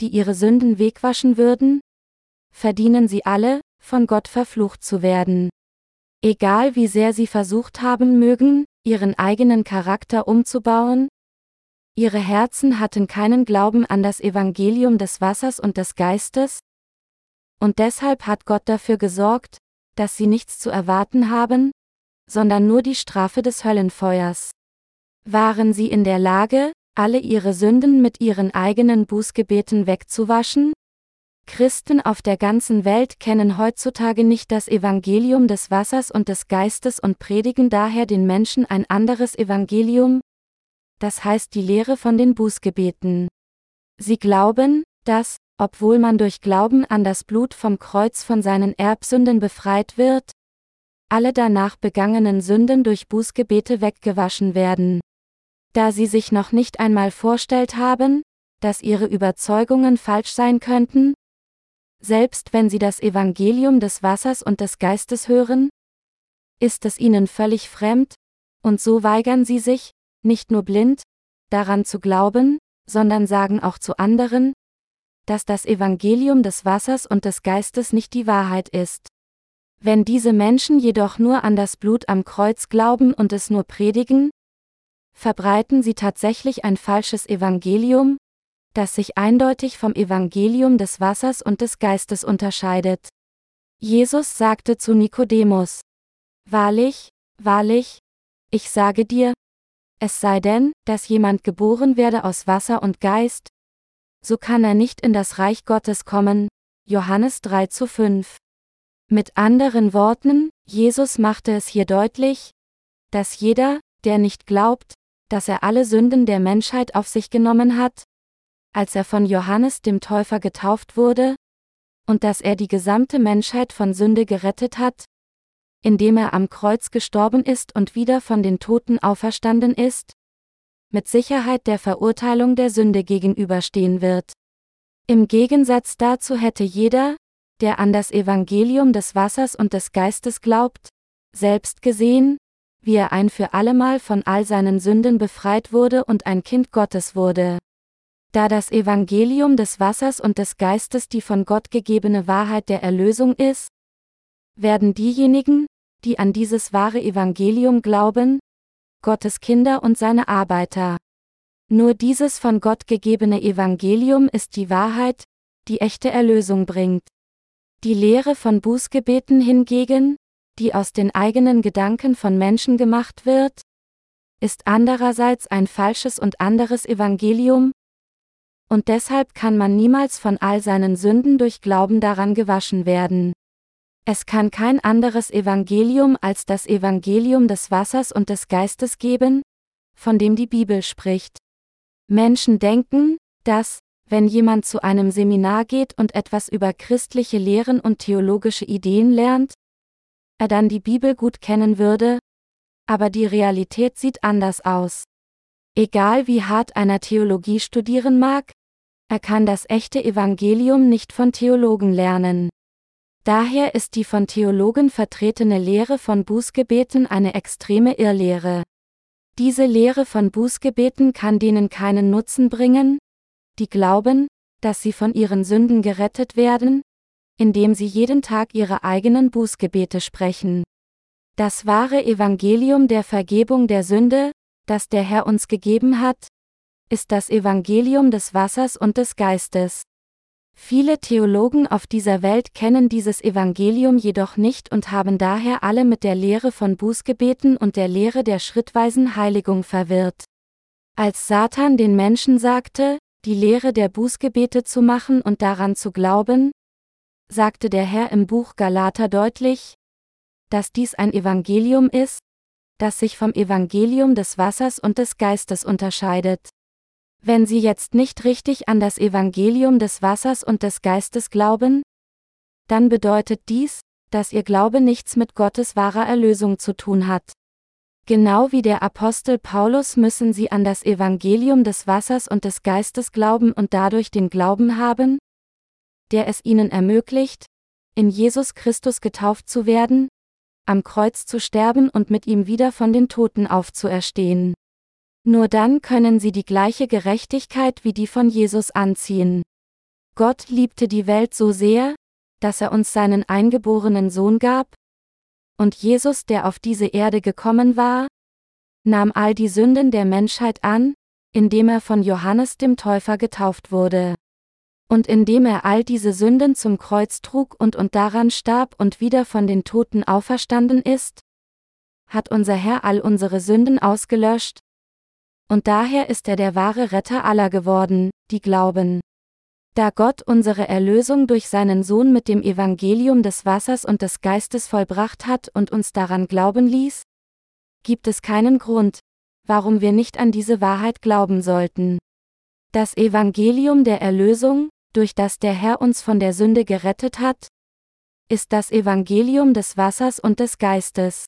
die ihre Sünden wegwaschen würden, verdienen sie alle, von Gott verflucht zu werden. Egal wie sehr sie versucht haben mögen, ihren eigenen Charakter umzubauen, ihre Herzen hatten keinen Glauben an das Evangelium des Wassers und des Geistes, und deshalb hat Gott dafür gesorgt, dass sie nichts zu erwarten haben, sondern nur die Strafe des Höllenfeuers. Waren sie in der Lage, alle ihre Sünden mit ihren eigenen Bußgebeten wegzuwaschen? Christen auf der ganzen Welt kennen heutzutage nicht das Evangelium des Wassers und des Geistes und predigen daher den Menschen ein anderes Evangelium, das heißt die Lehre von den Bußgebeten. Sie glauben, dass, obwohl man durch Glauben an das Blut vom Kreuz von seinen Erbsünden befreit wird, alle danach begangenen Sünden durch Bußgebete weggewaschen werden. Da sie sich noch nicht einmal vorstellt haben, dass ihre Überzeugungen falsch sein könnten, selbst wenn sie das Evangelium des Wassers und des Geistes hören, ist es ihnen völlig fremd, und so weigern sie sich, nicht nur blind, daran zu glauben, sondern sagen auch zu anderen, dass das Evangelium des Wassers und des Geistes nicht die Wahrheit ist. Wenn diese Menschen jedoch nur an das Blut am Kreuz glauben und es nur predigen, verbreiten sie tatsächlich ein falsches Evangelium, das sich eindeutig vom Evangelium des Wassers und des Geistes unterscheidet. Jesus sagte zu Nikodemus, Wahrlich, wahrlich, ich sage dir, es sei denn, dass jemand geboren werde aus Wasser und Geist, so kann er nicht in das Reich Gottes kommen. Johannes 3 zu 5. Mit anderen Worten, Jesus machte es hier deutlich, dass jeder, der nicht glaubt, dass er alle Sünden der Menschheit auf sich genommen hat, als er von Johannes dem Täufer getauft wurde, und dass er die gesamte Menschheit von Sünde gerettet hat, indem er am Kreuz gestorben ist und wieder von den Toten auferstanden ist, mit Sicherheit der Verurteilung der Sünde gegenüberstehen wird. Im Gegensatz dazu hätte jeder, der an das Evangelium des Wassers und des Geistes glaubt, selbst gesehen, wie er ein für allemal von all seinen Sünden befreit wurde und ein Kind Gottes wurde. Da das Evangelium des Wassers und des Geistes die von Gott gegebene Wahrheit der Erlösung ist, werden diejenigen, die an dieses wahre Evangelium glauben, Gottes Kinder und seine Arbeiter. Nur dieses von Gott gegebene Evangelium ist die Wahrheit, die echte Erlösung bringt. Die Lehre von Bußgebeten hingegen, die aus den eigenen Gedanken von Menschen gemacht wird, ist andererseits ein falsches und anderes Evangelium, und deshalb kann man niemals von all seinen Sünden durch Glauben daran gewaschen werden. Es kann kein anderes Evangelium als das Evangelium des Wassers und des Geistes geben, von dem die Bibel spricht. Menschen denken, dass, wenn jemand zu einem Seminar geht und etwas über christliche Lehren und theologische Ideen lernt, er dann die Bibel gut kennen würde, aber die Realität sieht anders aus. Egal wie hart einer Theologie studieren mag, er kann das echte Evangelium nicht von Theologen lernen. Daher ist die von Theologen vertretene Lehre von Bußgebeten eine extreme Irrlehre. Diese Lehre von Bußgebeten kann denen keinen Nutzen bringen, die glauben, dass sie von ihren Sünden gerettet werden, indem sie jeden Tag ihre eigenen Bußgebete sprechen. Das wahre Evangelium der Vergebung der Sünde, das der Herr uns gegeben hat, ist das Evangelium des Wassers und des Geistes. Viele Theologen auf dieser Welt kennen dieses Evangelium jedoch nicht und haben daher alle mit der Lehre von Bußgebeten und der Lehre der schrittweisen Heiligung verwirrt. Als Satan den Menschen sagte, die Lehre der Bußgebete zu machen und daran zu glauben, sagte der Herr im Buch Galater deutlich, dass dies ein Evangelium ist, das sich vom Evangelium des Wassers und des Geistes unterscheidet. Wenn Sie jetzt nicht richtig an das Evangelium des Wassers und des Geistes glauben, dann bedeutet dies, dass Ihr Glaube nichts mit Gottes wahrer Erlösung zu tun hat. Genau wie der Apostel Paulus müssen sie an das Evangelium des Wassers und des Geistes glauben und dadurch den Glauben haben, der es ihnen ermöglicht, in Jesus Christus getauft zu werden, am Kreuz zu sterben und mit ihm wieder von den Toten aufzuerstehen. Nur dann können sie die gleiche Gerechtigkeit wie die von Jesus anziehen. Gott liebte die Welt so sehr, dass er uns seinen eingeborenen Sohn gab? Und Jesus, der auf diese Erde gekommen war, nahm all die Sünden der Menschheit an, indem er von Johannes dem Täufer getauft wurde. Und indem er all diese Sünden zum Kreuz trug und und daran starb und wieder von den Toten auferstanden ist, hat unser Herr all unsere Sünden ausgelöscht, und daher ist er der wahre Retter aller geworden, die glauben. Da Gott unsere Erlösung durch seinen Sohn mit dem Evangelium des Wassers und des Geistes vollbracht hat und uns daran glauben ließ, gibt es keinen Grund, warum wir nicht an diese Wahrheit glauben sollten. Das Evangelium der Erlösung, durch das der Herr uns von der Sünde gerettet hat, ist das Evangelium des Wassers und des Geistes.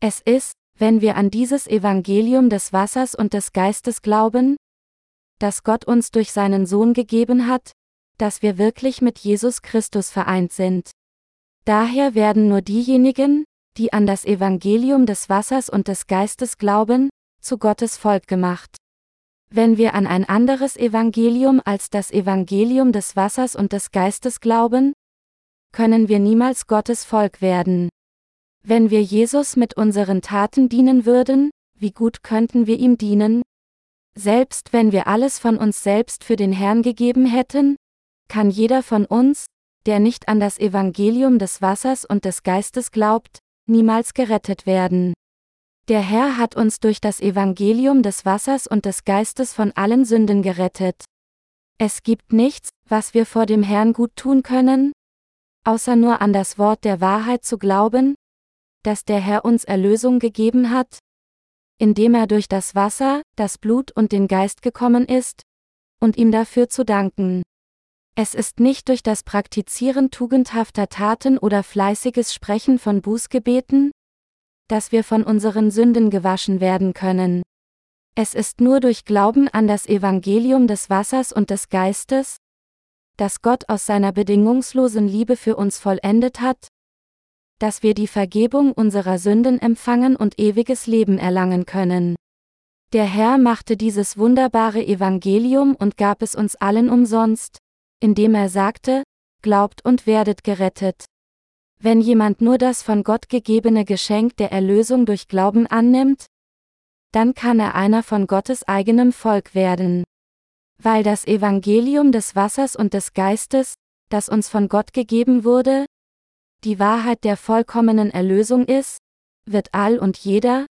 Es ist, wenn wir an dieses Evangelium des Wassers und des Geistes glauben, das Gott uns durch seinen Sohn gegeben hat, dass wir wirklich mit Jesus Christus vereint sind. Daher werden nur diejenigen, die an das Evangelium des Wassers und des Geistes glauben, zu Gottes Volk gemacht. Wenn wir an ein anderes Evangelium als das Evangelium des Wassers und des Geistes glauben, können wir niemals Gottes Volk werden. Wenn wir Jesus mit unseren Taten dienen würden, wie gut könnten wir ihm dienen, selbst wenn wir alles von uns selbst für den Herrn gegeben hätten, kann jeder von uns, der nicht an das Evangelium des Wassers und des Geistes glaubt, niemals gerettet werden. Der Herr hat uns durch das Evangelium des Wassers und des Geistes von allen Sünden gerettet. Es gibt nichts, was wir vor dem Herrn gut tun können, außer nur an das Wort der Wahrheit zu glauben, dass der Herr uns Erlösung gegeben hat, indem er durch das Wasser, das Blut und den Geist gekommen ist, und ihm dafür zu danken. Es ist nicht durch das Praktizieren tugendhafter Taten oder fleißiges Sprechen von Bußgebeten, dass wir von unseren Sünden gewaschen werden können. Es ist nur durch Glauben an das Evangelium des Wassers und des Geistes, das Gott aus seiner bedingungslosen Liebe für uns vollendet hat, dass wir die Vergebung unserer Sünden empfangen und ewiges Leben erlangen können. Der Herr machte dieses wunderbare Evangelium und gab es uns allen umsonst, indem er sagte, Glaubt und werdet gerettet. Wenn jemand nur das von Gott gegebene Geschenk der Erlösung durch Glauben annimmt, dann kann er einer von Gottes eigenem Volk werden. Weil das Evangelium des Wassers und des Geistes, das uns von Gott gegeben wurde, die Wahrheit der vollkommenen Erlösung ist, wird all und jeder,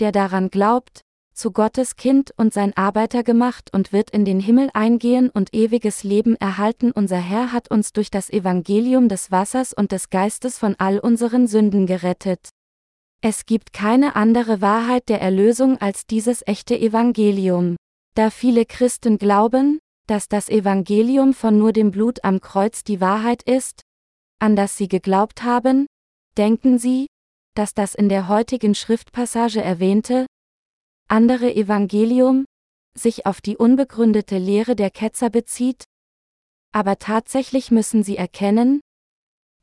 der daran glaubt, zu Gottes Kind und sein Arbeiter gemacht und wird in den Himmel eingehen und ewiges Leben erhalten. Unser Herr hat uns durch das Evangelium des Wassers und des Geistes von all unseren Sünden gerettet. Es gibt keine andere Wahrheit der Erlösung als dieses echte Evangelium. Da viele Christen glauben, dass das Evangelium von nur dem Blut am Kreuz die Wahrheit ist, an das sie geglaubt haben? Denken Sie, dass das in der heutigen Schriftpassage erwähnte, andere Evangelium, sich auf die unbegründete Lehre der Ketzer bezieht? Aber tatsächlich müssen Sie erkennen,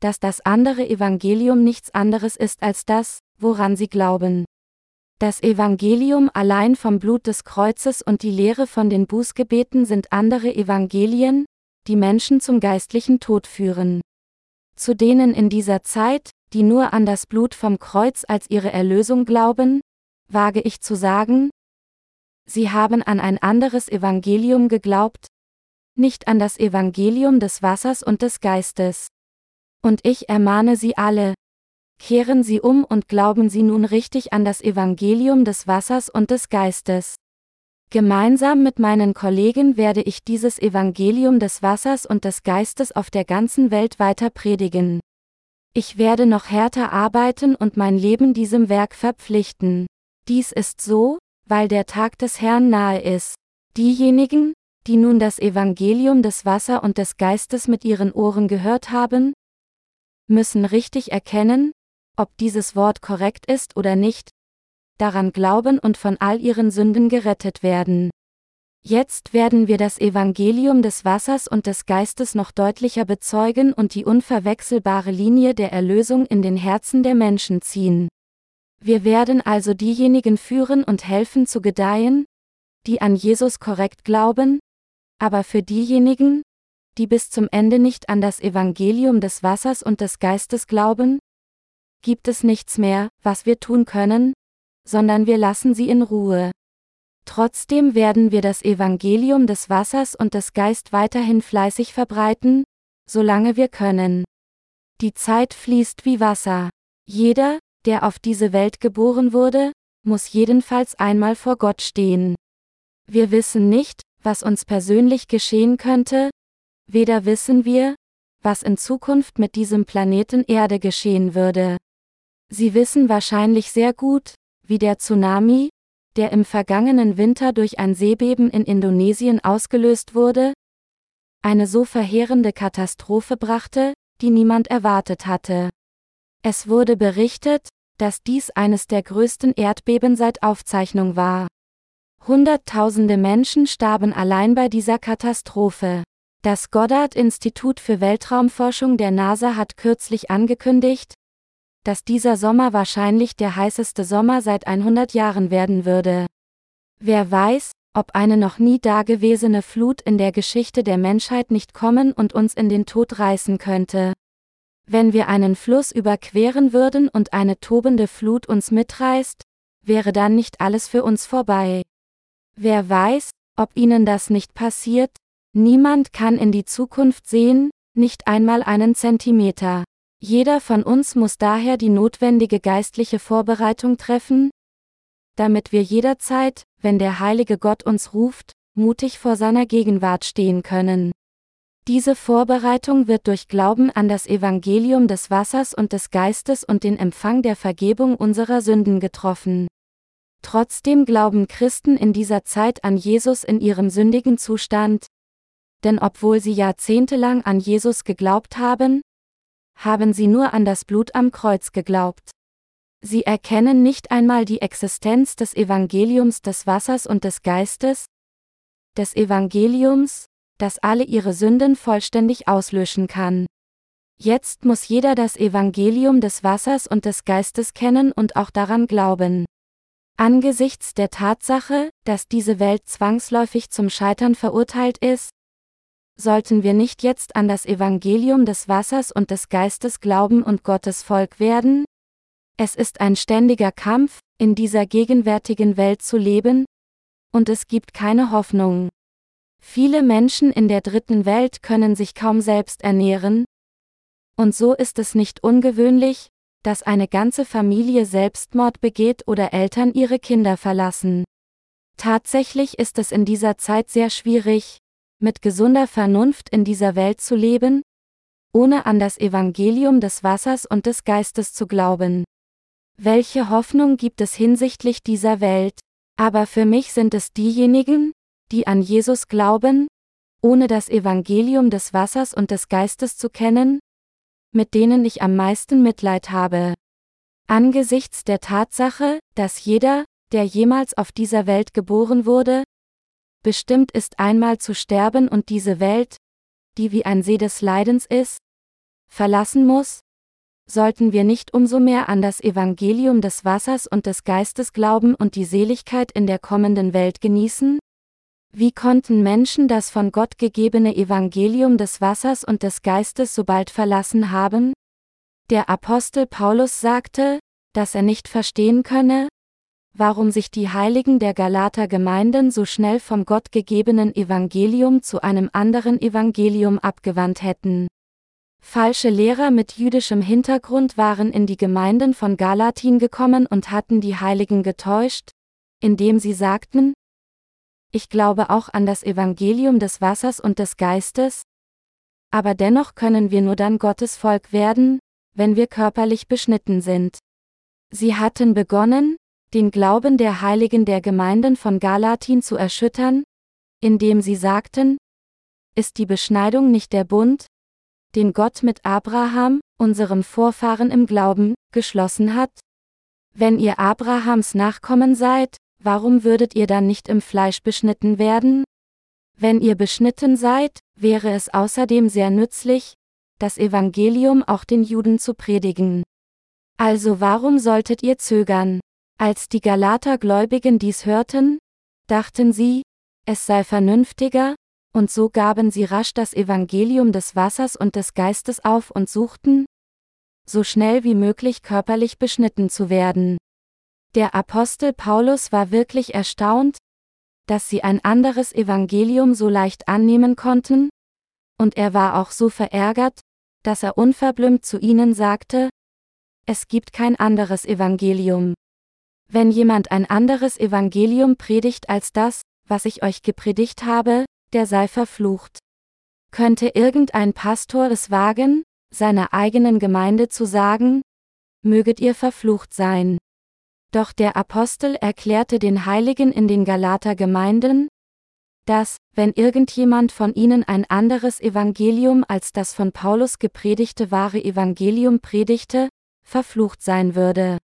dass das andere Evangelium nichts anderes ist als das, woran Sie glauben. Das Evangelium allein vom Blut des Kreuzes und die Lehre von den Bußgebeten sind andere Evangelien, die Menschen zum geistlichen Tod führen. Zu denen in dieser Zeit, die nur an das Blut vom Kreuz als ihre Erlösung glauben, wage ich zu sagen, sie haben an ein anderes Evangelium geglaubt, nicht an das Evangelium des Wassers und des Geistes. Und ich ermahne sie alle, kehren Sie um und glauben Sie nun richtig an das Evangelium des Wassers und des Geistes. Gemeinsam mit meinen Kollegen werde ich dieses Evangelium des Wassers und des Geistes auf der ganzen Welt weiter predigen. Ich werde noch härter arbeiten und mein Leben diesem Werk verpflichten. Dies ist so, weil der Tag des Herrn nahe ist. Diejenigen, die nun das Evangelium des Wasser und des Geistes mit ihren Ohren gehört haben, müssen richtig erkennen, ob dieses Wort korrekt ist oder nicht, daran glauben und von all ihren Sünden gerettet werden. Jetzt werden wir das Evangelium des Wassers und des Geistes noch deutlicher bezeugen und die unverwechselbare Linie der Erlösung in den Herzen der Menschen ziehen. Wir werden also diejenigen führen und helfen zu gedeihen, die an Jesus korrekt glauben, aber für diejenigen, die bis zum Ende nicht an das Evangelium des Wassers und des Geistes glauben, gibt es nichts mehr, was wir tun können, sondern wir lassen sie in Ruhe. Trotzdem werden wir das Evangelium des Wassers und des Geist weiterhin fleißig verbreiten, solange wir können. Die Zeit fließt wie Wasser. Jeder, der auf diese Welt geboren wurde, muss jedenfalls einmal vor Gott stehen. Wir wissen nicht, was uns persönlich geschehen könnte, weder wissen wir, was in Zukunft mit diesem Planeten Erde geschehen würde. Sie wissen wahrscheinlich sehr gut, wie der Tsunami, der im vergangenen Winter durch ein Seebeben in Indonesien ausgelöst wurde, eine so verheerende Katastrophe brachte, die niemand erwartet hatte. Es wurde berichtet, dass dies eines der größten Erdbeben seit Aufzeichnung war. Hunderttausende Menschen starben allein bei dieser Katastrophe. Das Goddard-Institut für Weltraumforschung der NASA hat kürzlich angekündigt, dass dieser Sommer wahrscheinlich der heißeste Sommer seit 100 Jahren werden würde. Wer weiß, ob eine noch nie dagewesene Flut in der Geschichte der Menschheit nicht kommen und uns in den Tod reißen könnte. Wenn wir einen Fluss überqueren würden und eine tobende Flut uns mitreißt, wäre dann nicht alles für uns vorbei. Wer weiß, ob ihnen das nicht passiert? Niemand kann in die Zukunft sehen, nicht einmal einen Zentimeter. Jeder von uns muss daher die notwendige geistliche Vorbereitung treffen, damit wir jederzeit, wenn der heilige Gott uns ruft, mutig vor seiner Gegenwart stehen können. Diese Vorbereitung wird durch Glauben an das Evangelium des Wassers und des Geistes und den Empfang der Vergebung unserer Sünden getroffen. Trotzdem glauben Christen in dieser Zeit an Jesus in ihrem sündigen Zustand, denn obwohl sie jahrzehntelang an Jesus geglaubt haben, haben sie nur an das Blut am Kreuz geglaubt. Sie erkennen nicht einmal die Existenz des Evangeliums des Wassers und des Geistes, des Evangeliums, das alle ihre Sünden vollständig auslöschen kann. Jetzt muss jeder das Evangelium des Wassers und des Geistes kennen und auch daran glauben. Angesichts der Tatsache, dass diese Welt zwangsläufig zum Scheitern verurteilt ist, sollten wir nicht jetzt an das Evangelium des Wassers und des Geistes glauben und Gottes Volk werden? Es ist ein ständiger Kampf, in dieser gegenwärtigen Welt zu leben, und es gibt keine Hoffnung. Viele Menschen in der dritten Welt können sich kaum selbst ernähren, und so ist es nicht ungewöhnlich, dass eine ganze Familie Selbstmord begeht oder Eltern ihre Kinder verlassen. Tatsächlich ist es in dieser Zeit sehr schwierig, mit gesunder Vernunft in dieser Welt zu leben, ohne an das Evangelium des Wassers und des Geistes zu glauben. Welche Hoffnung gibt es hinsichtlich dieser Welt? Aber für mich sind es diejenigen, die an Jesus glauben, ohne das Evangelium des Wassers und des Geistes zu kennen, mit denen ich am meisten Mitleid habe. Angesichts der Tatsache, dass jeder, der jemals auf dieser Welt geboren wurde, bestimmt ist einmal zu sterben und diese Welt, die wie ein See des Leidens ist, verlassen muss? Sollten wir nicht umso mehr an das Evangelium des Wassers und des Geistes glauben und die Seligkeit in der kommenden Welt genießen? Wie konnten Menschen das von Gott gegebene Evangelium des Wassers und des Geistes so bald verlassen haben? Der Apostel Paulus sagte, dass er nicht verstehen könne, warum sich die Heiligen der Galater Gemeinden so schnell vom Gott gegebenen Evangelium zu einem anderen Evangelium abgewandt hätten. Falsche Lehrer mit jüdischem Hintergrund waren in die Gemeinden von Galatin gekommen und hatten die Heiligen getäuscht, indem sie sagten, ich glaube auch an das Evangelium des Wassers und des Geistes, aber dennoch können wir nur dann Gottes Volk werden, wenn wir körperlich beschnitten sind. Sie hatten begonnen, den Glauben der Heiligen der Gemeinden von Galatin zu erschüttern, indem sie sagten, ist die Beschneidung nicht der Bund, den Gott mit Abraham, unserem Vorfahren im Glauben, geschlossen hat? Wenn ihr Abrahams Nachkommen seid, warum würdet ihr dann nicht im Fleisch beschnitten werden? Wenn ihr beschnitten seid, wäre es außerdem sehr nützlich, das Evangelium auch den Juden zu predigen. Also warum solltet ihr zögern? Als die Galatergläubigen dies hörten, dachten sie, es sei vernünftiger, und so gaben sie rasch das Evangelium des Wassers und des Geistes auf und suchten, so schnell wie möglich körperlich beschnitten zu werden. Der Apostel Paulus war wirklich erstaunt, dass sie ein anderes Evangelium so leicht annehmen konnten, und er war auch so verärgert, dass er unverblümt zu ihnen sagte, es gibt kein anderes Evangelium. Wenn jemand ein anderes Evangelium predigt als das, was ich euch gepredigt habe, der sei verflucht. Könnte irgendein Pastor es wagen, seiner eigenen Gemeinde zu sagen, möget ihr verflucht sein. Doch der Apostel erklärte den Heiligen in den Galater Gemeinden, dass, wenn irgendjemand von ihnen ein anderes Evangelium als das von Paulus gepredigte wahre Evangelium predigte, verflucht sein würde.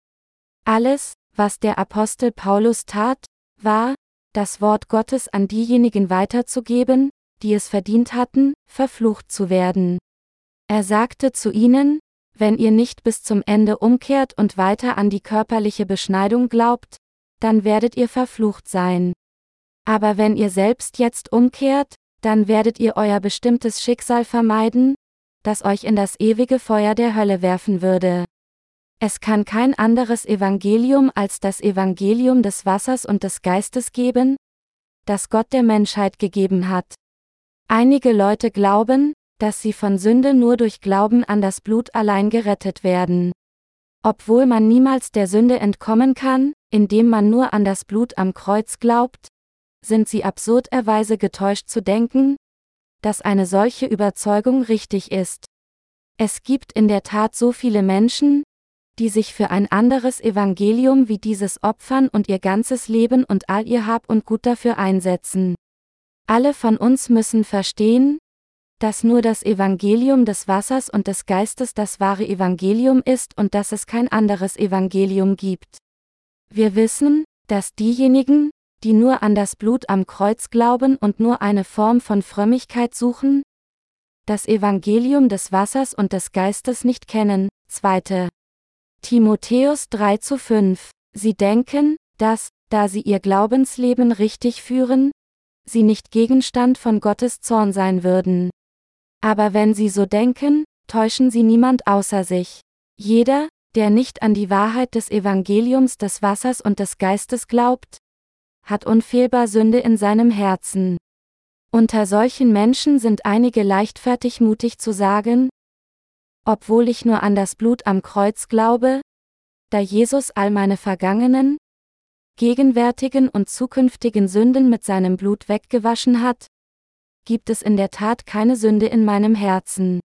Alles, was der Apostel Paulus tat, war, das Wort Gottes an diejenigen weiterzugeben, die es verdient hatten, verflucht zu werden. Er sagte zu ihnen, wenn ihr nicht bis zum Ende umkehrt und weiter an die körperliche Beschneidung glaubt, dann werdet ihr verflucht sein. Aber wenn ihr selbst jetzt umkehrt, dann werdet ihr euer bestimmtes Schicksal vermeiden, das euch in das ewige Feuer der Hölle werfen würde. Es kann kein anderes Evangelium als das Evangelium des Wassers und des Geistes geben, das Gott der Menschheit gegeben hat. Einige Leute glauben, dass sie von Sünde nur durch Glauben an das Blut allein gerettet werden. Obwohl man niemals der Sünde entkommen kann, indem man nur an das Blut am Kreuz glaubt, sind sie absurderweise getäuscht zu denken, dass eine solche Überzeugung richtig ist. Es gibt in der Tat so viele Menschen, die sich für ein anderes Evangelium wie dieses opfern und ihr ganzes Leben und all ihr Hab und Gut dafür einsetzen. Alle von uns müssen verstehen, dass nur das Evangelium des Wassers und des Geistes das wahre Evangelium ist und dass es kein anderes Evangelium gibt. Wir wissen, dass diejenigen, die nur an das Blut am Kreuz glauben und nur eine Form von Frömmigkeit suchen, das Evangelium des Wassers und des Geistes nicht kennen. 2. Timotheus 3 zu 5. Sie denken, dass, da sie ihr Glaubensleben richtig führen, sie nicht Gegenstand von Gottes Zorn sein würden. Aber wenn sie so denken, täuschen sie niemand außer sich. Jeder, der nicht an die Wahrheit des Evangeliums des Wassers und des Geistes glaubt, hat unfehlbar Sünde in seinem Herzen. Unter solchen Menschen sind einige leichtfertig mutig zu sagen, obwohl ich nur an das Blut am Kreuz glaube, da Jesus all meine vergangenen, gegenwärtigen und zukünftigen Sünden mit seinem Blut weggewaschen hat, gibt es in der Tat keine Sünde in meinem Herzen.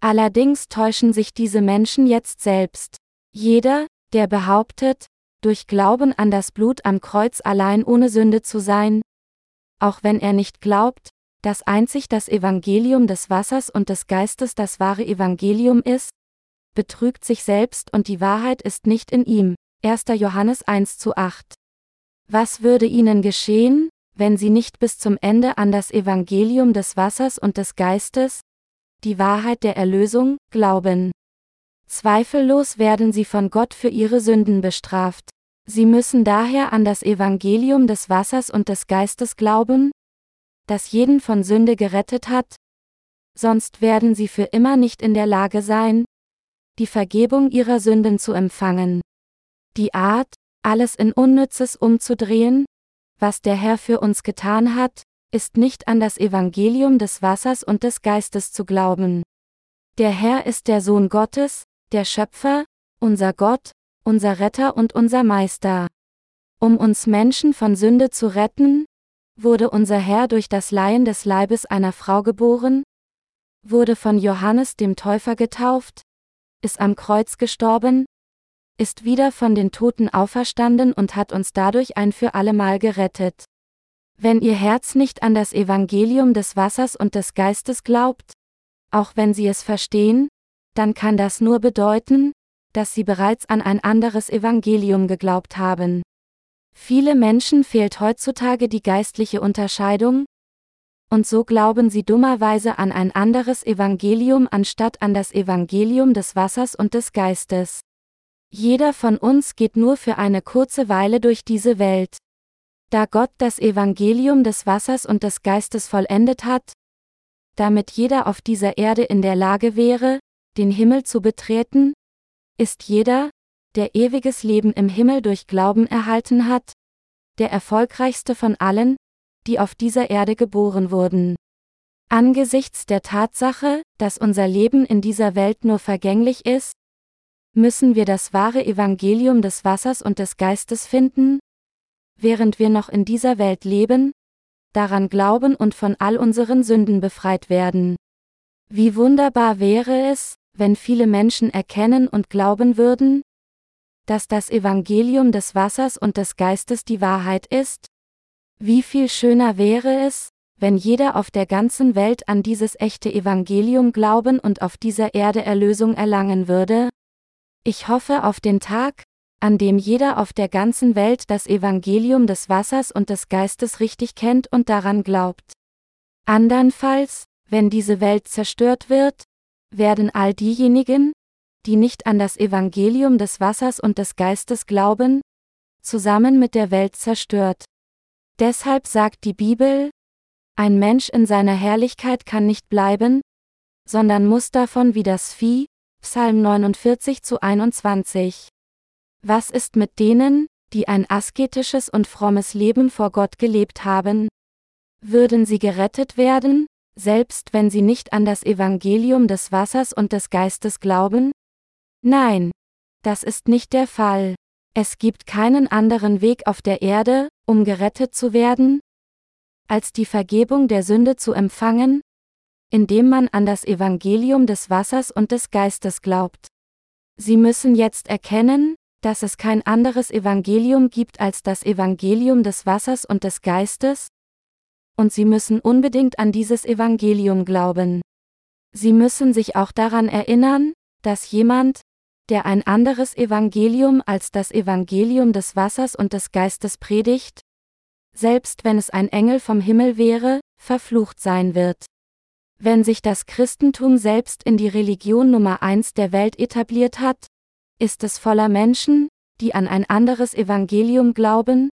Allerdings täuschen sich diese Menschen jetzt selbst. Jeder, der behauptet, durch Glauben an das Blut am Kreuz allein ohne Sünde zu sein, auch wenn er nicht glaubt, dass einzig das Evangelium des Wassers und des Geistes das wahre Evangelium ist, betrügt sich selbst und die Wahrheit ist nicht in ihm. 1. Johannes 1 zu 8. Was würde ihnen geschehen, wenn sie nicht bis zum Ende an das Evangelium des Wassers und des Geistes, die Wahrheit der Erlösung, glauben? Zweifellos werden sie von Gott für ihre Sünden bestraft. Sie müssen daher an das Evangelium des Wassers und des Geistes glauben, das jeden von Sünde gerettet hat, sonst werden sie für immer nicht in der Lage sein, die Vergebung ihrer Sünden zu empfangen. Die Art, alles in Unnützes umzudrehen, was der Herr für uns getan hat, ist nicht an das Evangelium des Wassers und des Geistes zu glauben. Der Herr ist der Sohn Gottes, der Schöpfer, unser Gott, unser Retter und unser Meister. Um uns Menschen von Sünde zu retten, wurde unser Herr durch das Leihen des Leibes einer Frau geboren, wurde von Johannes dem Täufer getauft, ist am Kreuz gestorben, ist wieder von den Toten auferstanden und hat uns dadurch ein für allemal gerettet. Wenn ihr Herz nicht an das Evangelium des Wassers und des Geistes glaubt, auch wenn sie es verstehen, dann kann das nur bedeuten, dass sie bereits an ein anderes Evangelium geglaubt haben. Viele Menschen fehlt heutzutage die geistliche Unterscheidung, und so glauben sie dummerweise an ein anderes Evangelium anstatt an das Evangelium des Wassers und des Geistes. Jeder von uns geht nur für eine kurze Weile durch diese Welt. Da Gott das Evangelium des Wassers und des Geistes vollendet hat, damit jeder auf dieser Erde in der Lage wäre, den Himmel zu betreten, ist jeder, der ewiges Leben im Himmel durch Glauben erhalten hat, der erfolgreichste von allen, die auf dieser Erde geboren wurden. Angesichts der Tatsache, dass unser Leben in dieser Welt nur vergänglich ist, müssen wir das wahre Evangelium des Wassers und des Geistes finden, während wir noch in dieser Welt leben, daran glauben und von all unseren Sünden befreit werden. Wie wunderbar wäre es, wenn viele Menschen erkennen und glauben würden, dass das Evangelium des Wassers und des Geistes die Wahrheit ist? Wie viel schöner wäre es, wenn jeder auf der ganzen Welt an dieses echte Evangelium glauben und auf dieser Erde Erlösung erlangen würde? Ich hoffe auf den Tag, an dem jeder auf der ganzen Welt das Evangelium des Wassers und des Geistes richtig kennt und daran glaubt. Andernfalls, wenn diese Welt zerstört wird, werden all diejenigen, die nicht an das Evangelium des Wassers und des Geistes glauben, zusammen mit der Welt zerstört. Deshalb sagt die Bibel, ein Mensch in seiner Herrlichkeit kann nicht bleiben, sondern muss davon wie das Vieh, Psalm 49 zu 21. Was ist mit denen, die ein asketisches und frommes Leben vor Gott gelebt haben? Würden sie gerettet werden, selbst wenn sie nicht an das Evangelium des Wassers und des Geistes glauben? Nein, das ist nicht der Fall. Es gibt keinen anderen Weg auf der Erde, um gerettet zu werden, als die Vergebung der Sünde zu empfangen, indem man an das Evangelium des Wassers und des Geistes glaubt. Sie müssen jetzt erkennen, dass es kein anderes Evangelium gibt als das Evangelium des Wassers und des Geistes, und Sie müssen unbedingt an dieses Evangelium glauben. Sie müssen sich auch daran erinnern, dass jemand, der ein anderes Evangelium als das Evangelium des Wassers und des Geistes predigt, selbst wenn es ein Engel vom Himmel wäre, verflucht sein wird. Wenn sich das Christentum selbst in die Religion Nummer eins der Welt etabliert hat, ist es voller Menschen, die an ein anderes Evangelium glauben,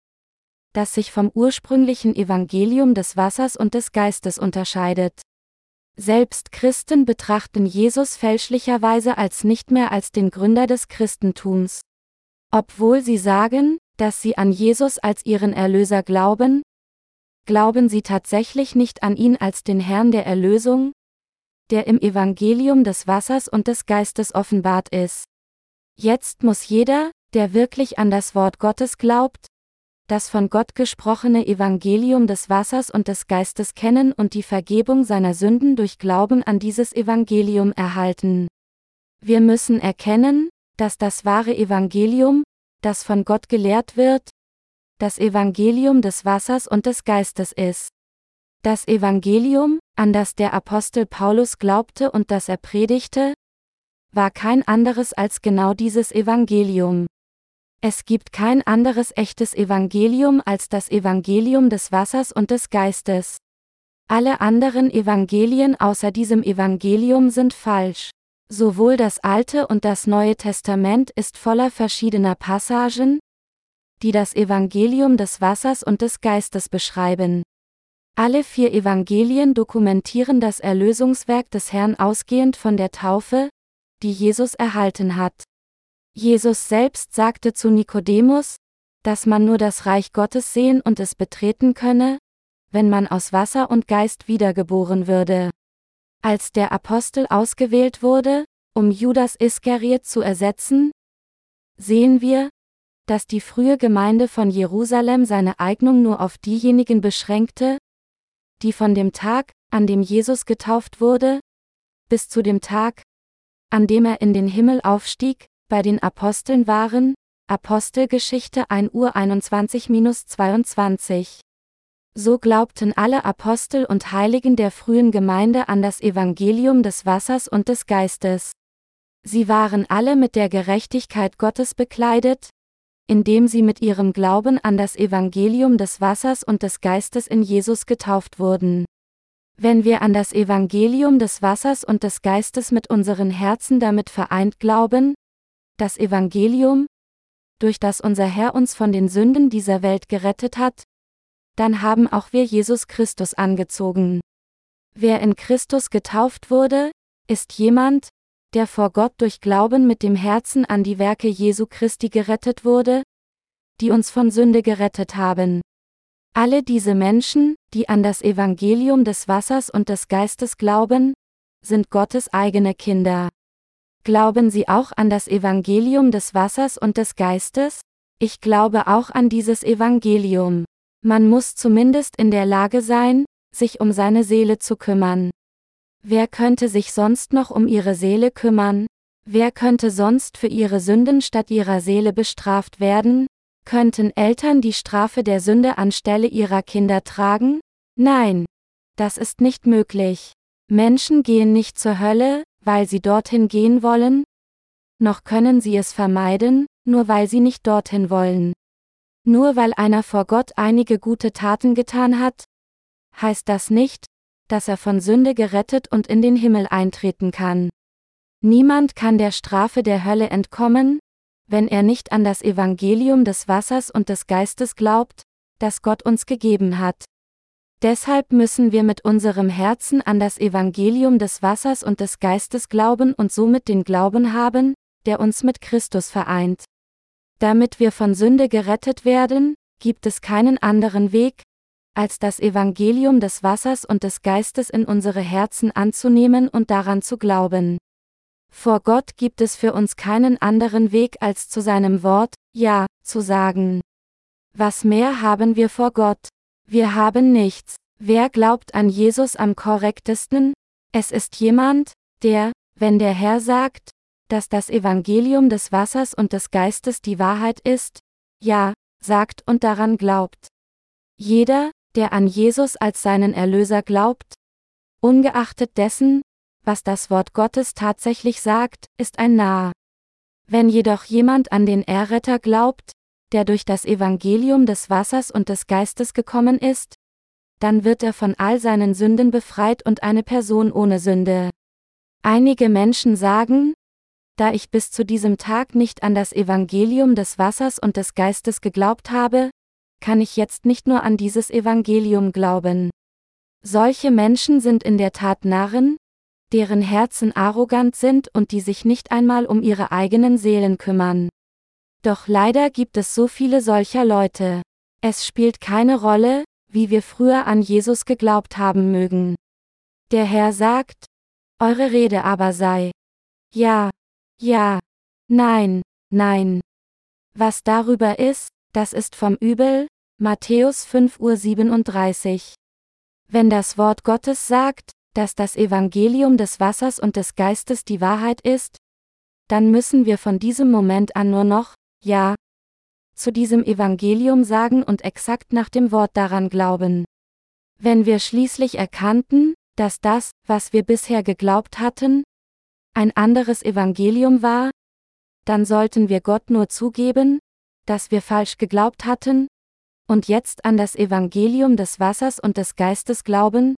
das sich vom ursprünglichen Evangelium des Wassers und des Geistes unterscheidet. Selbst Christen betrachten Jesus fälschlicherweise als nicht mehr als den Gründer des Christentums. Obwohl sie sagen, dass sie an Jesus als ihren Erlöser glauben, glauben sie tatsächlich nicht an ihn als den Herrn der Erlösung, der im Evangelium des Wassers und des Geistes offenbart ist. Jetzt muss jeder, der wirklich an das Wort Gottes glaubt, das von Gott gesprochene Evangelium des Wassers und des Geistes kennen und die Vergebung seiner Sünden durch Glauben an dieses Evangelium erhalten. Wir müssen erkennen, dass das wahre Evangelium, das von Gott gelehrt wird, das Evangelium des Wassers und des Geistes ist. Das Evangelium, an das der Apostel Paulus glaubte und das er predigte, war kein anderes als genau dieses Evangelium. Es gibt kein anderes echtes Evangelium als das Evangelium des Wassers und des Geistes. Alle anderen Evangelien außer diesem Evangelium sind falsch. Sowohl das Alte und das Neue Testament ist voller verschiedener Passagen, die das Evangelium des Wassers und des Geistes beschreiben. Alle vier Evangelien dokumentieren das Erlösungswerk des Herrn ausgehend von der Taufe, die Jesus erhalten hat. Jesus selbst sagte zu Nikodemus, dass man nur das Reich Gottes sehen und es betreten könne, wenn man aus Wasser und Geist wiedergeboren würde. Als der Apostel ausgewählt wurde, um Judas Iskariot zu ersetzen, sehen wir, dass die frühe Gemeinde von Jerusalem seine Eignung nur auf diejenigen beschränkte, die von dem Tag, an dem Jesus getauft wurde, bis zu dem Tag, an dem er in den Himmel aufstieg, bei den Aposteln waren, Apostelgeschichte 1 Uhr 21-22. So glaubten alle Apostel und Heiligen der frühen Gemeinde an das Evangelium des Wassers und des Geistes. Sie waren alle mit der Gerechtigkeit Gottes bekleidet, indem sie mit ihrem Glauben an das Evangelium des Wassers und des Geistes in Jesus getauft wurden. Wenn wir an das Evangelium des Wassers und des Geistes mit unseren Herzen damit vereint glauben, das Evangelium, durch das unser Herr uns von den Sünden dieser Welt gerettet hat, dann haben auch wir Jesus Christus angezogen. Wer in Christus getauft wurde, ist jemand, der vor Gott durch Glauben mit dem Herzen an die Werke Jesu Christi gerettet wurde, die uns von Sünde gerettet haben. Alle diese Menschen, die an das Evangelium des Wassers und des Geistes glauben, sind Gottes eigene Kinder. Glauben Sie auch an das Evangelium des Wassers und des Geistes? Ich glaube auch an dieses Evangelium. Man muss zumindest in der Lage sein, sich um seine Seele zu kümmern. Wer könnte sich sonst noch um ihre Seele kümmern? Wer könnte sonst für ihre Sünden statt ihrer Seele bestraft werden? Könnten Eltern die Strafe der Sünde anstelle ihrer Kinder tragen? Nein. Das ist nicht möglich. Menschen gehen nicht zur Hölle, weil sie dorthin gehen wollen? Noch können sie es vermeiden, nur weil sie nicht dorthin wollen. Nur weil einer vor Gott einige gute Taten getan hat, heißt das nicht, dass er von Sünde gerettet und in den Himmel eintreten kann. Niemand kann der Strafe der Hölle entkommen, wenn er nicht an das Evangelium des Wassers und des Geistes glaubt, das Gott uns gegeben hat. Deshalb müssen wir mit unserem Herzen an das Evangelium des Wassers und des Geistes glauben und somit den Glauben haben, der uns mit Christus vereint. Damit wir von Sünde gerettet werden, gibt es keinen anderen Weg, als das Evangelium des Wassers und des Geistes in unsere Herzen anzunehmen und daran zu glauben. Vor Gott gibt es für uns keinen anderen Weg als zu seinem Wort, Ja, zu sagen. Was mehr haben wir vor Gott? Wir haben nichts. Wer glaubt an Jesus am korrektesten? Es ist jemand, der, wenn der Herr sagt, dass das Evangelium des Wassers und des Geistes die Wahrheit ist, ja, sagt und daran glaubt. Jeder, der an Jesus als seinen Erlöser glaubt, ungeachtet dessen, was das Wort Gottes tatsächlich sagt, ist ein Narr. Wenn jedoch jemand an den Erretter glaubt, der durch das Evangelium des Wassers und des Geistes gekommen ist, dann wird er von all seinen Sünden befreit und eine Person ohne Sünde. Einige Menschen sagen, da ich bis zu diesem Tag nicht an das Evangelium des Wassers und des Geistes geglaubt habe, kann ich jetzt nicht nur an dieses Evangelium glauben. Solche Menschen sind in der Tat Narren, deren Herzen arrogant sind und die sich nicht einmal um ihre eigenen Seelen kümmern. Doch leider gibt es so viele solcher Leute. Es spielt keine Rolle, wie wir früher an Jesus geglaubt haben mögen. Der Herr sagt, eure Rede aber sei, ja, ja, nein, nein. Was darüber ist, das ist vom Übel, Matthäus 5.37 Uhr. Wenn das Wort Gottes sagt, dass das Evangelium des Wassers und des Geistes die Wahrheit ist, dann müssen wir von diesem Moment an nur noch, ja, zu diesem Evangelium sagen und exakt nach dem Wort daran glauben. Wenn wir schließlich erkannten, dass das, was wir bisher geglaubt hatten, ein anderes Evangelium war, dann sollten wir Gott nur zugeben, dass wir falsch geglaubt hatten, und jetzt an das Evangelium des Wassers und des Geistes glauben?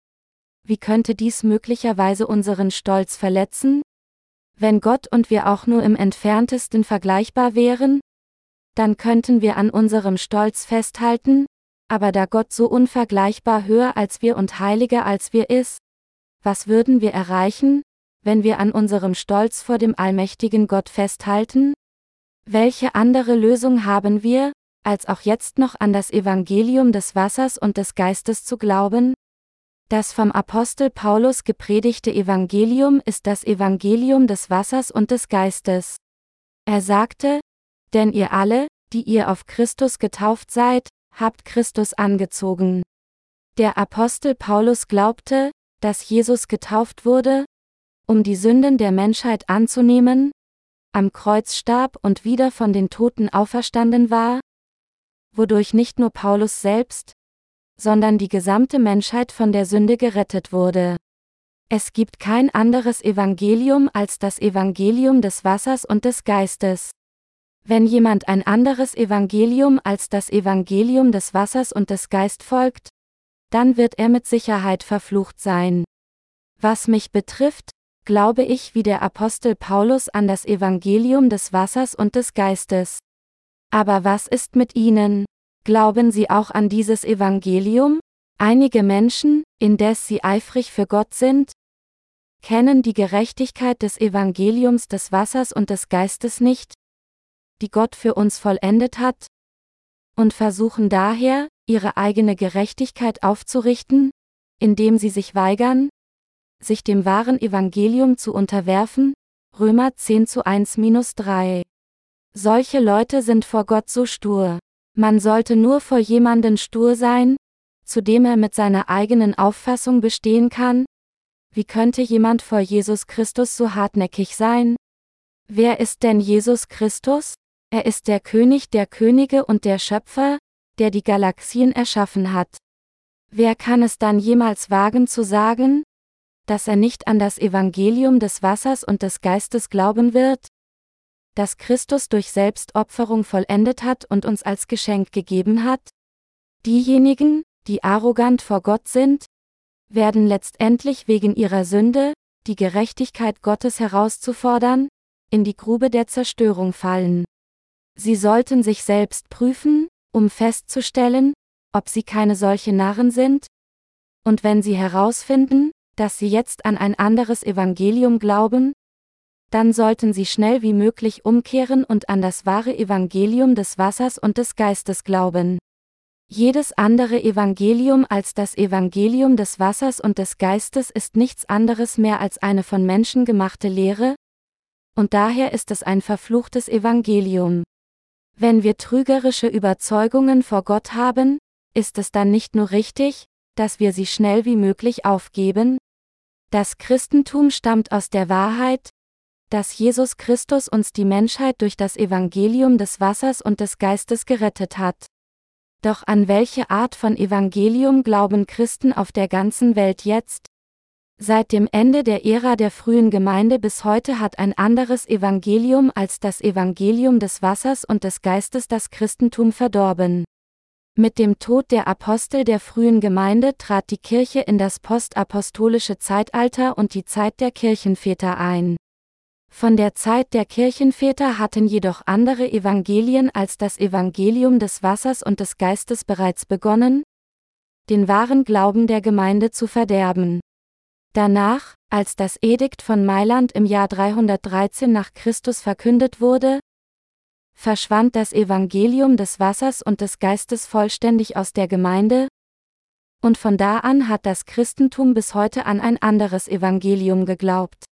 Wie könnte dies möglicherweise unseren Stolz verletzen? Wenn Gott und wir auch nur im entferntesten vergleichbar wären? Dann könnten wir an unserem Stolz festhalten, aber da Gott so unvergleichbar höher als wir und heiliger als wir ist, was würden wir erreichen, wenn wir an unserem Stolz vor dem allmächtigen Gott festhalten? Welche andere Lösung haben wir, als auch jetzt noch an das Evangelium des Wassers und des Geistes zu glauben? Das vom Apostel Paulus gepredigte Evangelium ist das Evangelium des Wassers und des Geistes. Er sagte, denn ihr alle, die ihr auf Christus getauft seid, habt Christus angezogen. Der Apostel Paulus glaubte, dass Jesus getauft wurde, um die Sünden der Menschheit anzunehmen, am Kreuz starb und wieder von den Toten auferstanden war, wodurch nicht nur Paulus selbst, sondern die gesamte Menschheit von der Sünde gerettet wurde. Es gibt kein anderes Evangelium als das Evangelium des Wassers und des Geistes. Wenn jemand ein anderes Evangelium als das Evangelium des Wassers und des Geist folgt, dann wird er mit Sicherheit verflucht sein. Was mich betrifft, glaube ich wie der Apostel Paulus an das Evangelium des Wassers und des Geistes. Aber was ist mit Ihnen? Glauben Sie auch an dieses Evangelium? Einige Menschen, indes sie eifrig für Gott sind, kennen die Gerechtigkeit des Evangeliums des Wassers und des Geistes nicht, die Gott für uns vollendet hat, und versuchen daher, ihre eigene Gerechtigkeit aufzurichten, indem sie sich weigern, sich dem wahren Evangelium zu unterwerfen, Römer 10 zu 1-3. Solche Leute sind vor Gott so stur. Man sollte nur vor jemanden stur sein, zu dem er mit seiner eigenen Auffassung bestehen kann? Wie könnte jemand vor Jesus Christus so hartnäckig sein? Wer ist denn Jesus Christus? Er ist der König der Könige und der Schöpfer, der die Galaxien erschaffen hat. Wer kann es dann jemals wagen zu sagen, dass er nicht an das Evangelium des Wassers und des Geistes glauben wird? Das Christus durch Selbstopferung vollendet hat und uns als Geschenk gegeben hat? Diejenigen, die arrogant vor Gott sind, werden letztendlich wegen ihrer Sünde, die Gerechtigkeit Gottes herauszufordern, in die Grube der Zerstörung fallen. Sie sollten sich selbst prüfen, um festzustellen, ob sie keine solche Narren sind? Und wenn sie herausfinden, dass sie jetzt an ein anderes Evangelium glauben, dann sollten sie schnell wie möglich umkehren und an das wahre Evangelium des Wassers und des Geistes glauben. Jedes andere Evangelium als das Evangelium des Wassers und des Geistes ist nichts anderes mehr als eine von Menschen gemachte Lehre, und daher ist es ein verfluchtes Evangelium. Wenn wir trügerische Überzeugungen vor Gott haben, ist es dann nicht nur richtig, dass wir sie schnell wie möglich aufgeben? Das Christentum stammt aus der Wahrheit, dass Jesus Christus uns die Menschheit durch das Evangelium des Wassers und des Geistes gerettet hat. Doch an welche Art von Evangelium glauben Christen auf der ganzen Welt jetzt? Seit dem Ende der Ära der frühen Gemeinde bis heute hat ein anderes Evangelium als das Evangelium des Wassers und des Geistes das Christentum verdorben. Mit dem Tod der Apostel der frühen Gemeinde trat die Kirche in das postapostolische Zeitalter und die Zeit der Kirchenväter ein. Von der Zeit der Kirchenväter hatten jedoch andere Evangelien als das Evangelium des Wassers und des Geistes bereits begonnen, den wahren Glauben der Gemeinde zu verderben. Danach, als das Edikt von Mailand im Jahr 313 nach Christus verkündet wurde, verschwand das Evangelium des Wassers und des Geistes vollständig aus der Gemeinde, und von da an hat das Christentum bis heute an ein anderes Evangelium geglaubt.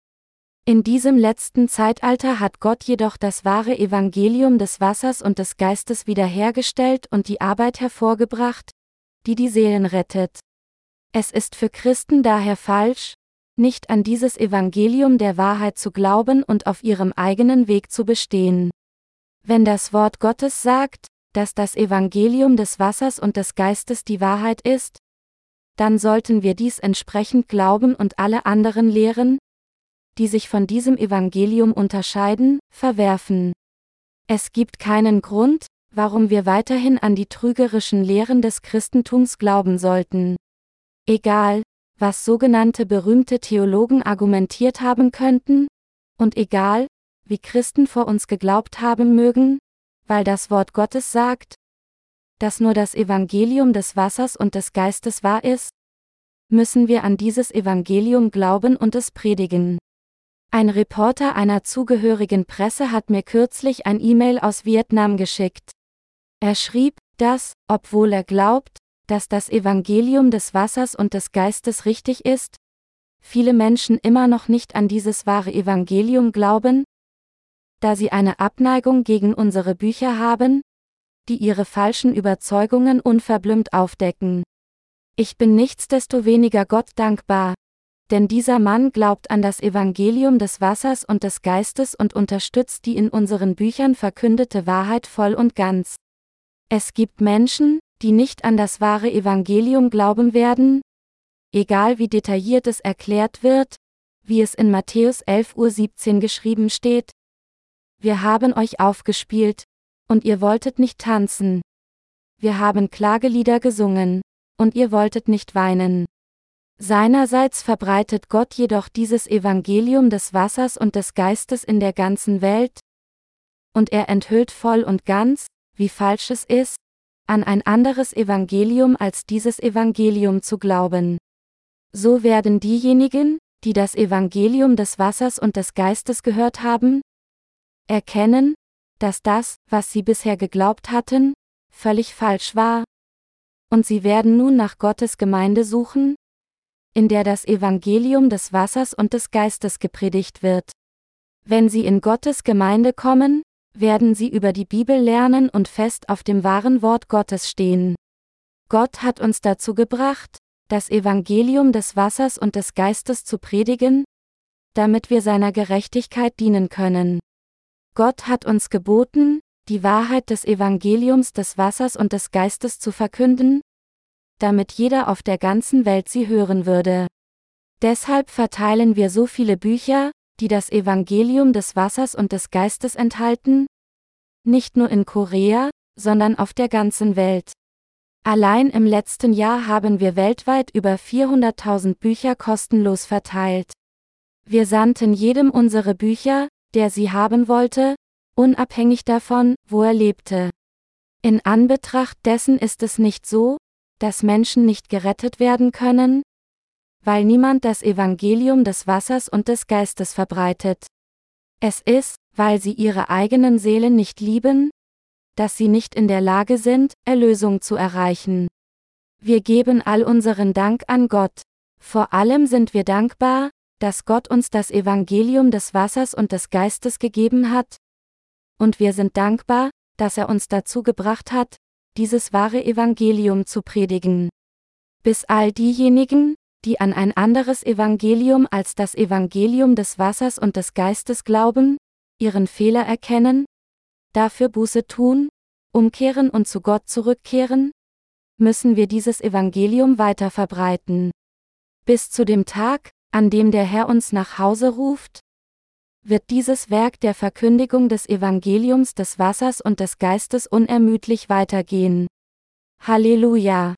In diesem letzten Zeitalter hat Gott jedoch das wahre Evangelium des Wassers und des Geistes wiederhergestellt und die Arbeit hervorgebracht, die die Seelen rettet. Es ist für Christen daher falsch, nicht an dieses Evangelium der Wahrheit zu glauben und auf ihrem eigenen Weg zu bestehen. Wenn das Wort Gottes sagt, dass das Evangelium des Wassers und des Geistes die Wahrheit ist, dann sollten wir dies entsprechend glauben und alle anderen Lehren, die sich von diesem Evangelium unterscheiden, verwerfen. Es gibt keinen Grund, warum wir weiterhin an die trügerischen Lehren des Christentums glauben sollten. Egal, was sogenannte berühmte Theologen argumentiert haben könnten, und egal, wie Christen vor uns geglaubt haben mögen, weil das Wort Gottes sagt, dass nur das Evangelium des Wassers und des Geistes wahr ist, müssen wir an dieses Evangelium glauben und es predigen. Ein Reporter einer zugehörigen Presse hat mir kürzlich ein E-Mail aus Vietnam geschickt. Er schrieb, dass, obwohl er glaubt, dass das Evangelium des Wassers und des Geistes richtig ist? Viele Menschen immer noch nicht an dieses wahre Evangelium glauben? Da sie eine Abneigung gegen unsere Bücher haben? Die ihre falschen Überzeugungen unverblümt aufdecken. Ich bin nichtsdestoweniger Gott dankbar. Denn dieser Mann glaubt an das Evangelium des Wassers und des Geistes und unterstützt die in unseren Büchern verkündete Wahrheit voll und ganz. Es gibt Menschen, die nicht an das wahre Evangelium glauben werden? egal wie detailliert es erklärt wird, wie es in Matthäus 11.17 Uhr geschrieben steht. Wir haben euch aufgespielt, und ihr wolltet nicht tanzen. Wir haben Klagelieder gesungen, und ihr wolltet nicht weinen. Seinerseits verbreitet Gott jedoch dieses Evangelium des Wassers und des Geistes in der ganzen Welt, und er enthüllt voll und ganz, wie falsch es ist, an ein anderes Evangelium als dieses Evangelium zu glauben. So werden diejenigen, die das Evangelium des Wassers und des Geistes gehört haben, erkennen, dass das, was sie bisher geglaubt hatten, völlig falsch war. Und sie werden nun nach Gottes Gemeinde suchen, in der das Evangelium des Wassers und des Geistes gepredigt wird. Wenn sie in Gottes Gemeinde kommen, werden sie über die Bibel lernen und fest auf dem wahren Wort Gottes stehen. Gott hat uns dazu gebracht, das Evangelium des Wassers und des Geistes zu predigen, damit wir seiner Gerechtigkeit dienen können. Gott hat uns geboten, die Wahrheit des Evangeliums des Wassers und des Geistes zu verkünden, damit jeder auf der ganzen Welt sie hören würde. Deshalb verteilen wir so viele Bücher, die das Evangelium des Wassers und des Geistes enthalten? Nicht nur in Korea, sondern auf der ganzen Welt. Allein im letzten Jahr haben wir weltweit über 400.000 Bücher kostenlos verteilt. Wir sandten jedem unsere Bücher, der sie haben wollte, unabhängig davon, wo er lebte. In Anbetracht dessen ist es nicht so, dass Menschen nicht gerettet werden können, weil niemand das Evangelium des Wassers und des Geistes verbreitet. Es ist, weil sie ihre eigenen Seelen nicht lieben, dass sie nicht in der Lage sind, Erlösung zu erreichen. Wir geben all unseren Dank an Gott. Vor allem sind wir dankbar, dass Gott uns das Evangelium des Wassers und des Geistes gegeben hat. Und wir sind dankbar, dass er uns dazu gebracht hat, dieses wahre Evangelium zu predigen. Bis all diejenigen, die an ein anderes Evangelium als das Evangelium des Wassers und des Geistes glauben, ihren Fehler erkennen, dafür Buße tun, umkehren und zu Gott zurückkehren, müssen wir dieses Evangelium weiter verbreiten. Bis zu dem Tag, an dem der Herr uns nach Hause ruft, wird dieses Werk der Verkündigung des Evangeliums des Wassers und des Geistes unermüdlich weitergehen. Halleluja!